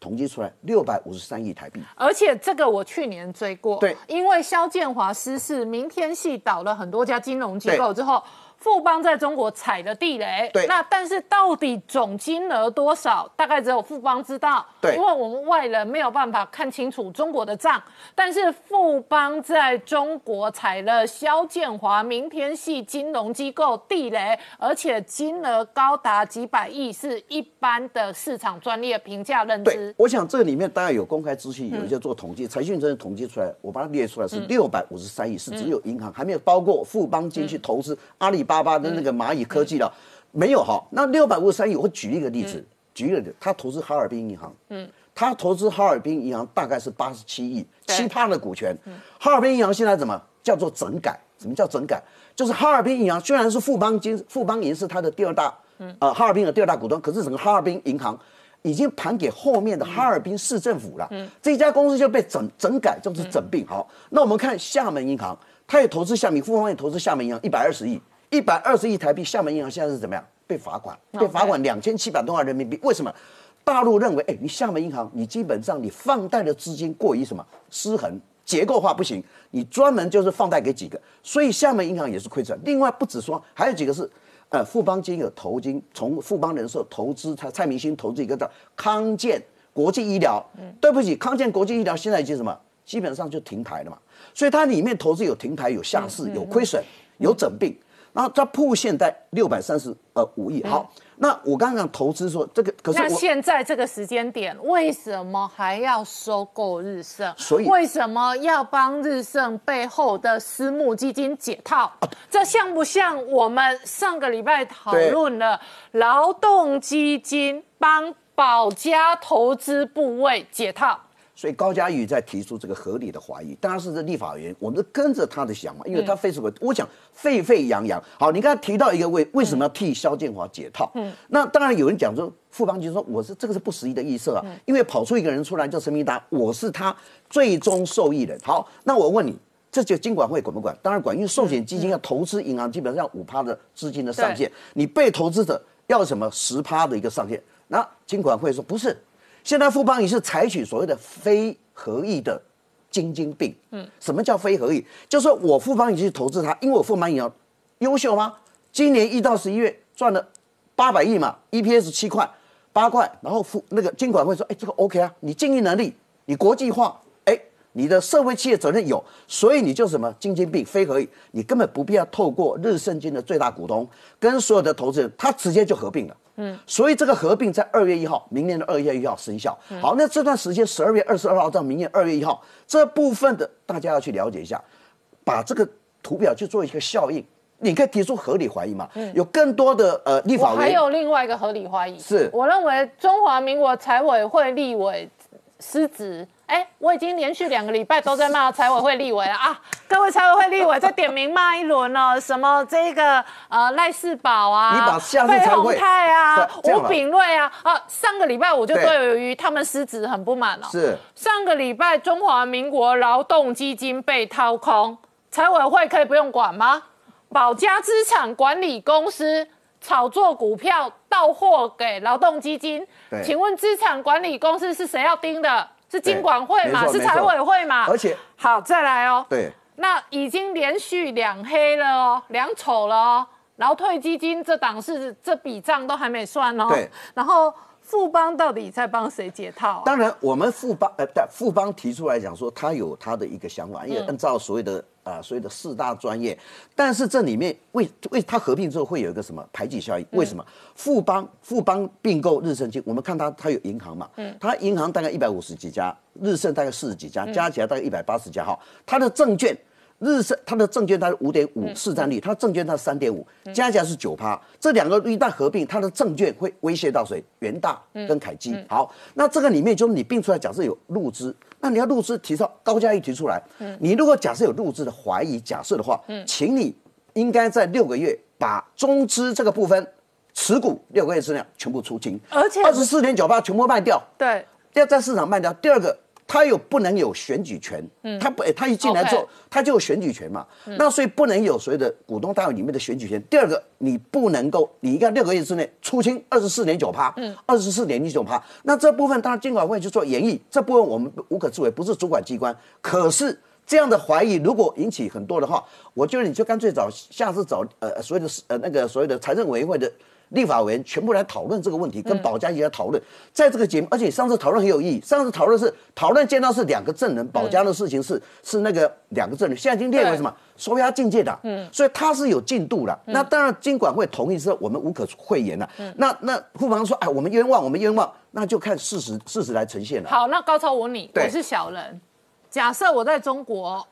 统计出来六百五十三亿台币。而且这个我去年追过，对。因为肖建华失事，明天系倒了很多家金融机构之后，富邦在中国踩了地雷。对那但是到底总金额多少，大概只有富邦知道。对因为我们外人没有办法看清楚中国的账，但是富邦在中国踩了肖建华、明天系金融机构地雷，而且金额高达几百亿，是一般的市场专业评价认对知，。我想这里面大概有公开资讯，有一些做统计，财讯真的统计出来，我把它列出来是六百五十三亿，是只有银行，还没有包括富邦金去投资阿里巴巴的那个蚂蚁科技了，没有哈。那六百五十三亿，我举一个例子，举一个例子，他投资哈尔滨银行，嗯，他投资哈尔滨银行大概是八十七亿，对七趴的股权。哈尔滨银行现在怎么叫做整改？什么叫整改？就是哈尔滨银行虽然是富邦金，富邦银是它的第二大，呃，哈尔滨的第二大股东，可是整个哈尔滨银行已经盘给后面的哈尔滨市政府了。嗯这家公司就被整整改，就是整并。好，那我们看厦门银行，它也投资厦门，富邦也投资厦门银行一百二十亿，一百二十亿台币，厦门银行现在是怎么样？被罚款，被罚款两千七百多万人民币。为什么？大陆认为，哎，你厦门银行，你基本上你放贷的资金过于什么失衡，结构化不行，你专门就是放贷给几个，所以厦门银行也是亏损。另外不止说，还有几个是，呃，富邦金有投金，从富邦人寿投资，他蔡明星投资一个叫康健国际医疗。嗯对不起，康健国际医疗现在已经什么，基本上就停牌了嘛，所以它里面投资有停牌、有下市、有亏损、有整并。然后它铺现在六百三十呃五亿，好，那我刚刚讲投资说这个，可是现在这个时间点，为什么还要收购日盛？所以为什么要帮日盛背后的私募基金解套？啊这像不像我们上个礼拜讨论了劳动基金帮保家投资部位解套？所以高嘉瑜在提出这个合理的怀疑，当然是这立法委员，我们是跟着他的想嘛，因为他非什么，我讲沸沸扬扬。好，你刚才提到一个为为什么要替萧建华解套？嗯，那当然有人讲说，富邦就说我是这个是不实意的预测啊，因为跑出一个人出来叫陈明达，我是他最终受益人。好，那我问你。这就金管会管不管？当然管，因为寿险基金要投资银行，基本上五趴的资金的上限，你被投资者要什么十趴的一个上限？那金管会说不是，现在富邦也是采取所谓的非合意的精精病。嗯，什么叫非合意？就是说我富邦已经去投资它，因为我富邦也要优秀吗？今年一到十一月赚了八百亿嘛，EPS 七块八块，然后富那个监管会说，哎，这个 OK 啊，你经营能力，你国际化，哎，你的社会企业责任有，所以你就什么精精病非合意，你根本不必要透过日盛金的最大股东跟所有的投资人，他直接就合并了。嗯，所以这个合并在二月一号，明年的二月一号生效。好，那这段时间十二月二十二号到明年二月一号，这部分的大家要去了解一下，把这个图表去做一个效应，你可以提出合理怀疑嘛？有更多的呃立我还法委员有另外一个合理怀疑，是我认为中华民国财委会立委失职。哎，我已经连续两个礼拜都在骂财委会立委了啊！各位财委会立委再点名骂一轮了，什么这个呃赖世宝啊，你把下次费鸿财会泰啊吴吧炳瑞啊，啊，上个礼拜我就对对于他们失职很不满了、是上个礼拜中华民国劳动基金被掏空，财委会可以不用管吗？保家资产管理公司炒作股票到货给劳动基金对，请问资产管理公司是谁要盯的？是金管会嘛？是财委会嘛？而且好，再来哦。对那已经连续两黑了哦，两丑了哦。然后退基金这档是这笔账都还没算哦。对。然后富邦到底在帮谁解套啊？当然，我们富邦呃，但富邦提出来讲说，他有他的一个想法，因为按照所谓的啊、呃所谓的四大专业，但是这里面为为它合并之后会有一个什么排挤效应？为什么？富邦富邦并购日盛金，我们看它它有银行嘛，嗯它银行大概一百五十几家，日盛大概四十几家，加起来大概一百八十家哈，它的证券。日盛它的证券它是五点五市占率，它证券它三点五，加起来是九趴。这两个一旦合并，它的证券会威胁到谁？元大跟凯基。好，那这个里面就是你并出来，假设有入资，那你要入资提到高价一提出来，你如果假设有入资的怀疑假设的话，请你应该在六个月把中资这个部分持股六个月之内全部出清，而且二十四点九八全部卖掉。对，要在市场卖掉。第二个，他有不能有选举权，他不，他一进来之后他就有选举权嘛。那所以不能有所谓的股东大会里面的选举权。第二个，你不能够，你应该六个月之内出清二十四点九趴，二十四点一九趴。那这部分当然监管会去做演绎，这部分我们无可置疑，不是主管机关。可是。这样的怀疑如果引起很多的话，我觉得你就干脆找下次找呃所谓的呃那个所谓的财政委员会的立法委员全部来讨论这个问题，跟保家一起来讨论。在这个节目，而且上次讨论很有意义。上次讨论是讨论见到是两个证人，保家的事情是是那个两个证人，现在已经列为什么收押境界的，嗯，所以他是有进度了。那当然，经管会同意之后，我们无可讳言了。那那护房说，哎，我们冤枉，我们冤枉，那就看事实事实来呈现了。好，那高超我问你，对我是小人，假设我在中国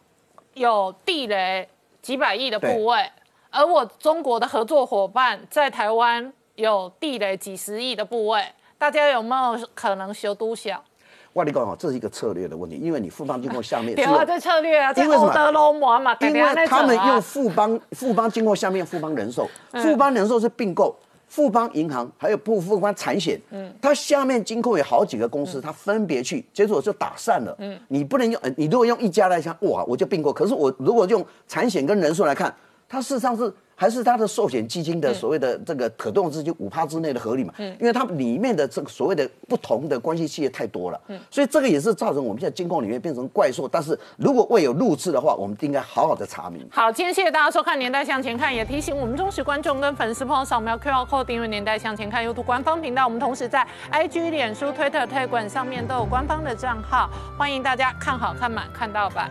有地雷几百亿的部位，而我中国的合作伙伴在台湾有地雷几十亿的部位，大家有没有可能修都小？我跟你讲哦，这是一个策略的问题，因为你富邦经过下面对啊，这策略啊，这因为什么因为他们用富邦富邦经过下面富邦人寿，嗯富邦人寿是并购。富邦银行还有不富邦产险，嗯，它下面金控有好几个公司，它分别去，结果就打散了。嗯，你不能用，呃你如果用一家来讲，哇，我就并购。可是我如果用产险跟人寿来看，它事实上是还是它的寿险基金的所谓的这个可动资金五趴之内的合理嘛？嗯，因为它里面的这个所谓的不同的关系企业太多了，嗯，所以这个也是造成我们现在监控里面变成怪兽。但是如果未有入资的话，我们应该好好的查明。好，今天谢谢大家收看《年代向前看》，也提醒我们忠实观众跟粉丝朋友扫描 QR code 订阅《年代向前看》YouTube 官方频道。我们同时在 IG、脸书、Twitter、Telegram 上面都有官方的账号，欢迎大家看好看满看到版。